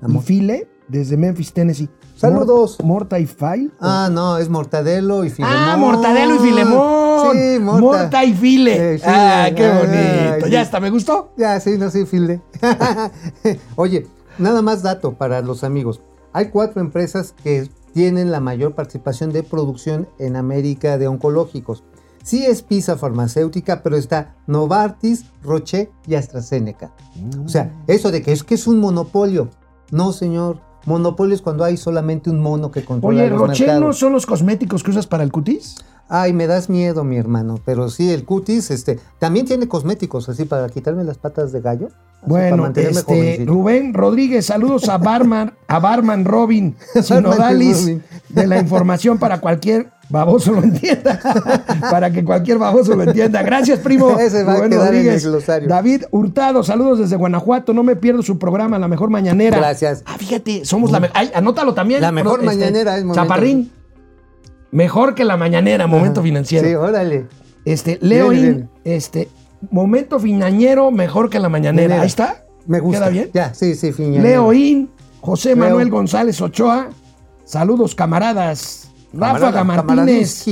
Amor. y File desde Memphis, Tennessee. Saludos. Mor- Morta y File. Ah, no, es Mortadelo y Filemón. Ah, Mortadelo y Filemón. Sí, Morta. Morta y File. Eh, File. Ah, qué bonito. Ya hasta me gustó. Ya, sí, no, sí, File. Oye, nada más dato para los amigos. Hay cuatro empresas que tienen la mayor participación de producción en América de oncológicos. Sí es Pisa Farmacéutica, pero está Novartis, Roche y AstraZeneca. O sea, eso de que es que es un monopolio. No, señor. Monopolio es cuando hay solamente un mono que controla Oye, los ¿Roche no son los cosméticos que usas para el cutis? Ay, me das miedo, mi hermano. Pero sí, el cutis, este, también tiene cosméticos, así para quitarme las patas de gallo. Bueno, mantenerme este. Rubén Rodríguez, saludos a Barman, a Barman Robin Sinodalis Robin. de la información para cualquier baboso lo entienda. Para que cualquier baboso lo entienda. Gracias, primo. Ese va a Rubén quedar en el Rodríguez. glosario. David Hurtado, saludos desde Guanajuato. No me pierdo su programa, La Mejor Mañanera. Gracias. Ah, fíjate, somos la mejor. Anótalo también. La mejor este, mañanera es momento. Chaparrín. Mejor que la mañanera, momento financiero. Sí, órale. Este, Leo Bien, In, bien. este, momento financiero mejor que la mañanera. Ahí está. Me gusta. ¿Queda bien? Ya, sí, sí, Fiña. Leo In, José Leo. Manuel González Ochoa. Saludos, camaradas. Ráfaga Camarada, Martínez.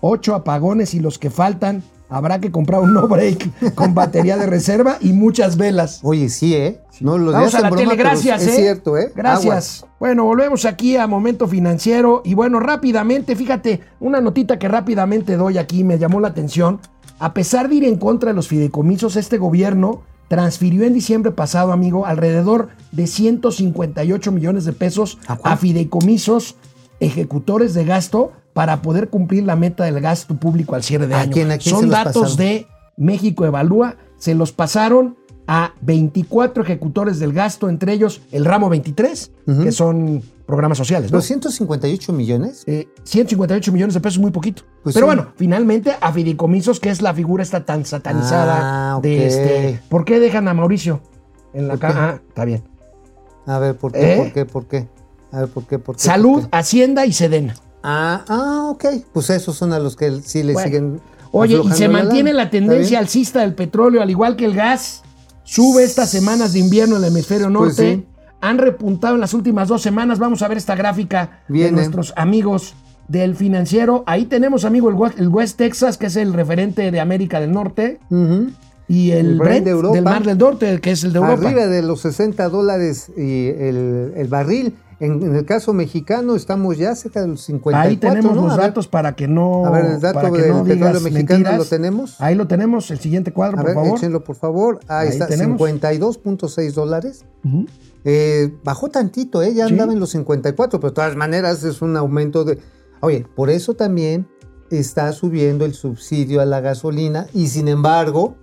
Ocho apagones y los que faltan. Habrá que comprar un no break con batería de reserva y muchas velas. Oye, sí, ¿eh? No lo Vamos a la broma, tele, gracias, Es ¿eh? cierto, ¿eh? Gracias. Bueno, volvemos aquí a Momento Financiero. Y bueno, rápidamente, fíjate, una notita que rápidamente doy aquí me llamó la atención. A pesar de ir en contra de los fideicomisos, este gobierno transfirió en diciembre pasado, amigo, alrededor de 158 millones de pesos ¿A fideicomisos ejecutores de gasto para poder cumplir la meta del gasto público al cierre de ¿A año. quién- a quién Son datos pasaron? de México Evalúa. Se los pasaron a 24 ejecutores del gasto, entre ellos el ramo 23, Ujú. que son programas sociales. ¿no? ¿Los 158 millones? Eh, 158 millones de pesos, muy poquito. Pues Pero sí. bueno, finalmente a fideicomisos, que es la figura esta tan satanizada Ah, de ok. este. ¿Por qué dejan a Mauricio en la ¿Por qué? ca- Ah, está bien. A ver, ¿por qué? ¿Eh? ¿Por qué? ¿Por qué? A ver, ¿por qué? ¿Por qué? Salud, ¿Por qué? Hacienda y Sedena. Ah, ah, ok. Pues esos son a los que sí le Bueno. siguen. Oye, y se mantiene la tendencia alcista del petróleo, al igual que el gas. Sube estas semanas de invierno en el hemisferio norte. Pues sí. Han repuntado en las últimas dos semanas. Vamos a ver esta gráfica de Viene. nuestros amigos del financiero. Ahí tenemos, amigo, el, West- el West Texas, que es el referente de América del Norte. Ujú. Y el, El Brent Brent de Europa. del Mar del Norte, que es el de Europa. Arriba de los 60 dólares y el, el barril. En, en el caso mexicano estamos ya cerca de los 54. Ahí tenemos ¿no? los ver, datos para que no. A ver, el dato del no petróleo mexicano mentiras. lo tenemos. Ahí lo tenemos, el siguiente cuadro, A por ver, favor. échenlo por favor. Ahí, Ahí está, tenemos. 52.6 dólares. Ujú. Eh, bajó tantito, ¿eh? ya Sí. andaba en los 54, pero de todas maneras es un aumento de... Oye, por eso también está subiendo el subsidio a la gasolina y sin embargo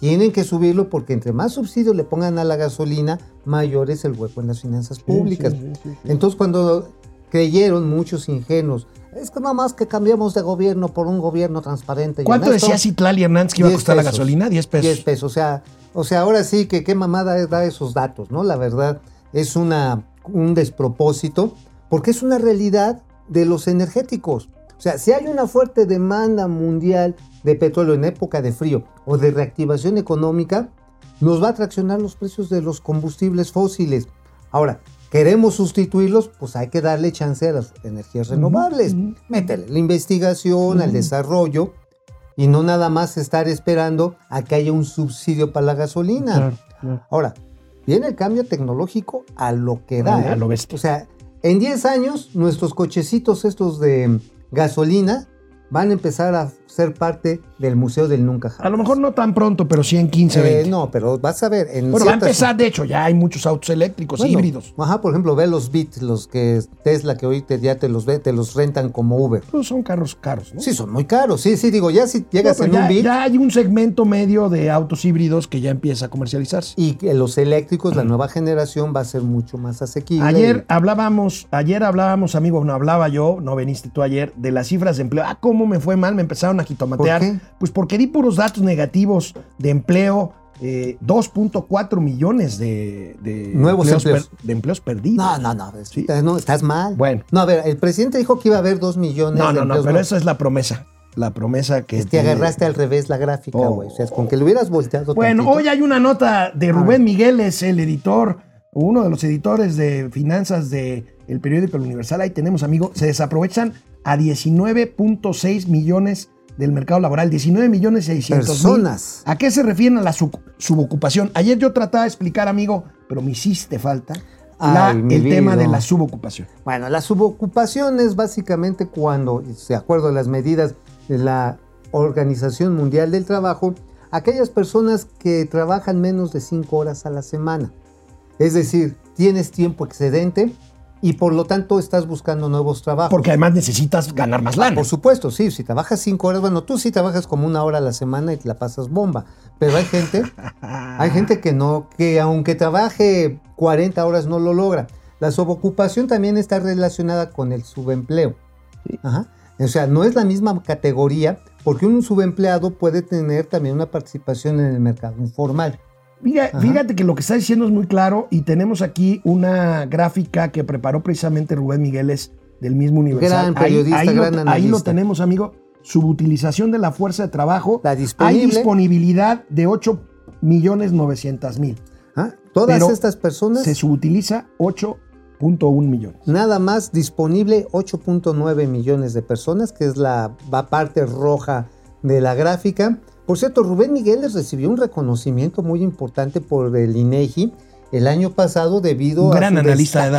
tienen que subirlo porque entre más subsidio le pongan a la gasolina, mayor es el hueco en las finanzas públicas. sí, sí, sí. Entonces cuando creyeron muchos ingenuos, es que nada más que cambiamos de gobierno por un gobierno transparente. ¿Cuánto honesto". decía Citlali Hernández que iba a 10 costar la gasolina? 10 pesos. 10 pesos. O sea, o sea, ahora sí que qué mamada es dar esos datos, ¿no? La verdad es una, un despropósito porque es una realidad de los energéticos. O sea, si hay una fuerte demanda mundial de petróleo en época de frío o de reactivación económica, nos va a traccionar los precios de los combustibles fósiles. Ahora, queremos sustituirlos, pues hay que darle chance a las energías renovables. Métele la investigación, al desarrollo y no nada más estar esperando a que haya un subsidio para la gasolina. Claro, claro. Ahora, viene el cambio tecnológico a lo que da. ¿eh? lo. O sea, en 10 años, nuestros cochecitos estos de gasolina van a empezar a ser parte del Museo del Nunca Jamás. A lo mejor no tan pronto, pero sí en 15, Eh, 20. no, pero vas a ver. En bueno, va a empezar, de hecho, ya hay muchos autos eléctricos, Bueno, híbridos. Ajá, por ejemplo, ve los Beat, los que Tesla que hoy te, ya te los ve, te los rentan como Uber. Pues son carros caros, ¿no? Sí, son muy caros. Sí, sí, digo, ya si llegas pero en un Beat ya hay un segmento medio de autos híbridos que ya empieza a comercializarse. y que los eléctricos, la nueva generación va a ser mucho más asequible. Ayer hablábamos, ayer hablábamos, amigo, no hablaba yo, no veniste tú ayer, de las cifras de empleo. Ah, cómo me fue mal, me empezaron a jitomatear. ¿Por qué? Pues porque di puros datos negativos de empleo, eh, 2.4 millones de, de Nuevos empleos. per- de empleos perdidos. No, no, no, es- Sí. no, estás mal. Bueno. No, a ver, el presidente dijo que iba a haber dos millones no, de no, no, empleos pero nuevos. esa es la promesa. La promesa que. Es que agarraste al revés la gráfica, Oh. güey. O sea, con que le hubieras volteado Bueno, tantito. hoy hay una nota de Rubén Miguel, es el editor, uno de los editores de finanzas del el periódico El Universal. Ahí tenemos, amigo, se desaprovechan a 19.6 millones del mercado laboral, 19 millones 600 mil. Personas. ¿A qué se refieren a la sub- subocupación? Ayer yo trataba de explicar, amigo, pero me hiciste falta, la- Ay, mi el tema vida. de la subocupación. Bueno, la subocupación es básicamente cuando, de acuerdo a las medidas de la Organización Mundial del Trabajo, aquellas personas que trabajan menos de 5 horas a la semana. Es decir, tienes tiempo excedente y por lo tanto estás buscando nuevos trabajos. Porque además necesitas ganar más lana. Por supuesto, sí, si trabajas 5 horas, bueno, tú sí trabajas como una hora a la semana y te la pasas bomba, pero hay gente, hay gente que no, que aunque trabaje 40 horas no lo logra. La subocupación también está relacionada con el subempleo. Ajá. O sea, no es la misma categoría porque un subempleado puede tener también una participación en el mercado informal. Fíjate, Ajá. fíjate que lo que está diciendo es muy claro y tenemos aquí una gráfica que preparó precisamente Rubén Migueles del mismo Universal. Gran periodista, ahí, gran lo, ahí lo tenemos, amigo. Subutilización de la fuerza de trabajo. La Hay disponible. disponibilidad de 8 millones 900 mil. ¿ah? Todas Pero estas personas, Se subutiliza 8.1 millones. nada más disponible 8.9 millones de personas, que es la parte roja de la gráfica. Por cierto, Rubén Migueles recibió un reconocimiento muy importante por el INEGI el año pasado debido Un a su de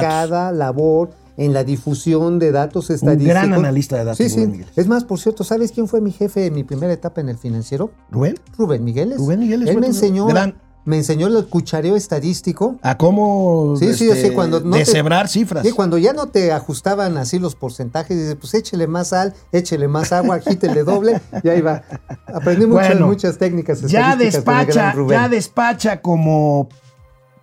destacada labor en la difusión de datos Un estadísticos. gran analista de datos, Sí, sí. Rubén Migueles. Es más, por cierto, ¿sabes quién fue mi jefe en mi primera etapa en el financiero? ¿Rubén? Rubén Migueles. Rubén Migueles Él me enseñó, gran- me enseñó el cuchareo estadístico. A cómo Sí, este, sí, cuando no te- deshebrar cifras. Sí, cuando ya no te ajustaban así los porcentajes, dices, pues échele más sal, échele más agua, agítele doble, y ahí va. Aprendí muchas, Bueno, muchas técnicas ya estadísticas con el despacha, gran ya despacha como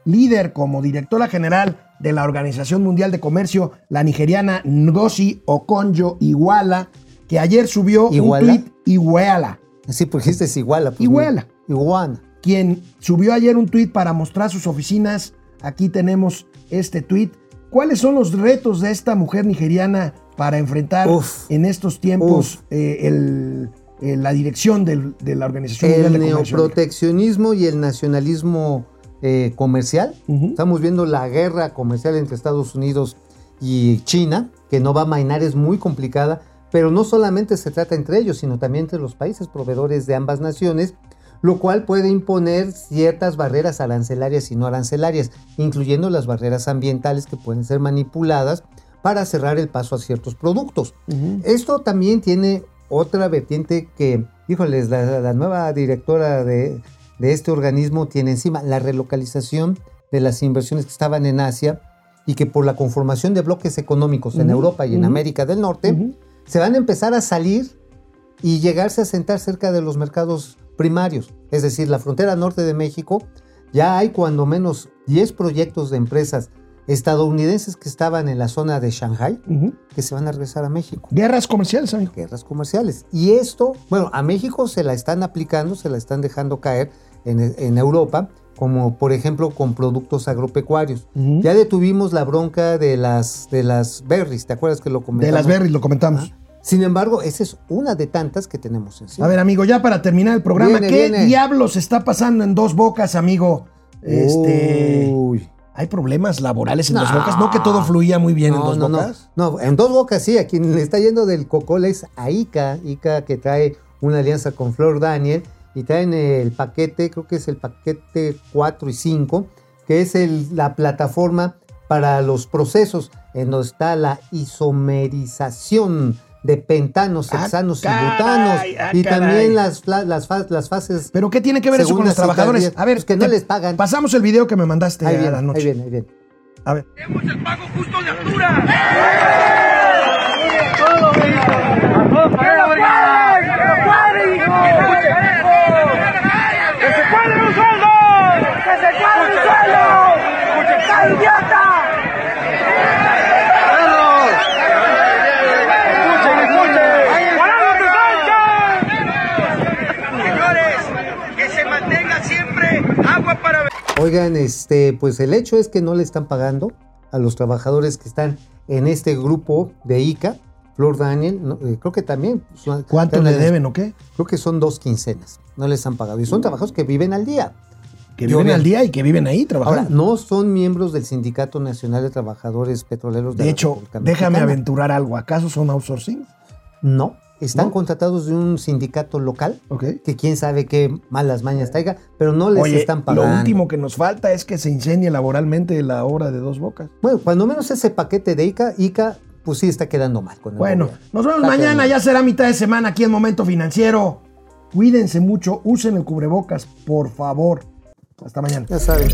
líder, como directora general de la Organización Mundial de Comercio, la nigeriana Ngozi Okonjo Iweala, que ayer subió ¿Iguala? un tuit, Iweala, Sí, porque este es igual. Pues, Iguala. Iguana. Quien subió ayer un tuit para mostrar sus oficinas. Aquí tenemos este tuit. ¿Cuáles son los retos de esta mujer nigeriana para enfrentar Uf. en estos tiempos eh, el- eh, la dirección del- de la Organización Mundial El de Comercio? neoproteccionismo y el nacionalismo eh, comercial. Estamos viendo la guerra comercial entre Estados Unidos y China, que no va a mainar, es muy complicada, pero no solamente se trata entre ellos, sino también entre los países proveedores de ambas naciones, lo cual puede imponer ciertas barreras arancelarias y no arancelarias, incluyendo las barreras ambientales que pueden ser manipuladas para cerrar el paso a ciertos productos. Esto también tiene otra vertiente que, híjoles, la, la nueva directora de, de este organismo tiene encima la relocalización de las inversiones que estaban en Asia y que por la conformación de bloques económicos en Europa y en. América del Norte, se van a empezar a salir y llegarse a sentar cerca de los mercados primarios. Es decir, la frontera norte de México, ya hay cuando menos 10 proyectos de empresas estadounidenses que estaban en la zona de Shanghai que se van a regresar a México Guerras comerciales, amigo. guerras comerciales. Y esto, bueno, a México se la están aplicando, se la están dejando caer en, en Europa, como por ejemplo con productos agropecuarios. Ya detuvimos la bronca de las, de las berries, ¿te acuerdas que lo De comentamos? las berries, lo comentamos. Sin embargo, esa es una de tantas que tenemos encima. A ver, amigo, ya para terminar el programa, Viene, ¿qué viene. diablos está pasando en Dos Bocas, amigo? Este, Uy. ¿Hay problemas laborales en Dos. Bocas? ¿No que todo fluía muy bien en Dos no. Bocas? No, en dos bocas sí, a quien le está yendo del cocol es a Ica, Ica que trae una alianza con Flor Daniel y traen el paquete, creo que es el paquete 4 y 5, que es el- la plataforma para los procesos en donde está la isomerización de pentanos, Ah, hexanos y caray, butanos ah, y caray. también las, las, las fases... ¿Pero qué tiene que ver eso con los y trabajadores? A ver, Pues que no te- les pagan. Pasamos el video que me mandaste Ahí a la noche. ahí viene, ahí viene. A ver. ¡Queremos el pago justo de altura! ¡Que se cuadre un sueldo! ¡Que se cuadre un sueldo! ¡Está idiota! ¡Escuchen, escuchen! ¡Guardando tu Señores, que se mantenga siempre agua para Oigan, este, pues el hecho es que no le están pagando a los trabajadores que están en este grupo de ICA. Flor Daniel, no, eh, creo que también. son- ¿Cuánto le en- deben o qué? Creo que son dos quincenas. No les han pagado. Y son trabajadores que viven al día. Que viven al día y que viven ahí trabajando. Ahora, no son miembros del Sindicato Nacional de Trabajadores Petroleros de, de hecho, déjame aventurar algo. ¿Acaso son outsourcing? No, están ¿No? contratados de un sindicato local Ok. que quién sabe qué malas mañas traiga, pero no les Oye, están lo pagando. último que nos falta es que se incendie laboralmente la obra de Dos Bocas. Bueno, cuando menos ese paquete de ICA, ICA, pues sí está quedando mal. Con Bueno, gobierno. nos vemos Está mañana, quedando ya será mitad de semana aquí en Momento Financiero. Cuídense mucho, usen el cubrebocas, por favor. Hasta mañana. Ya saben.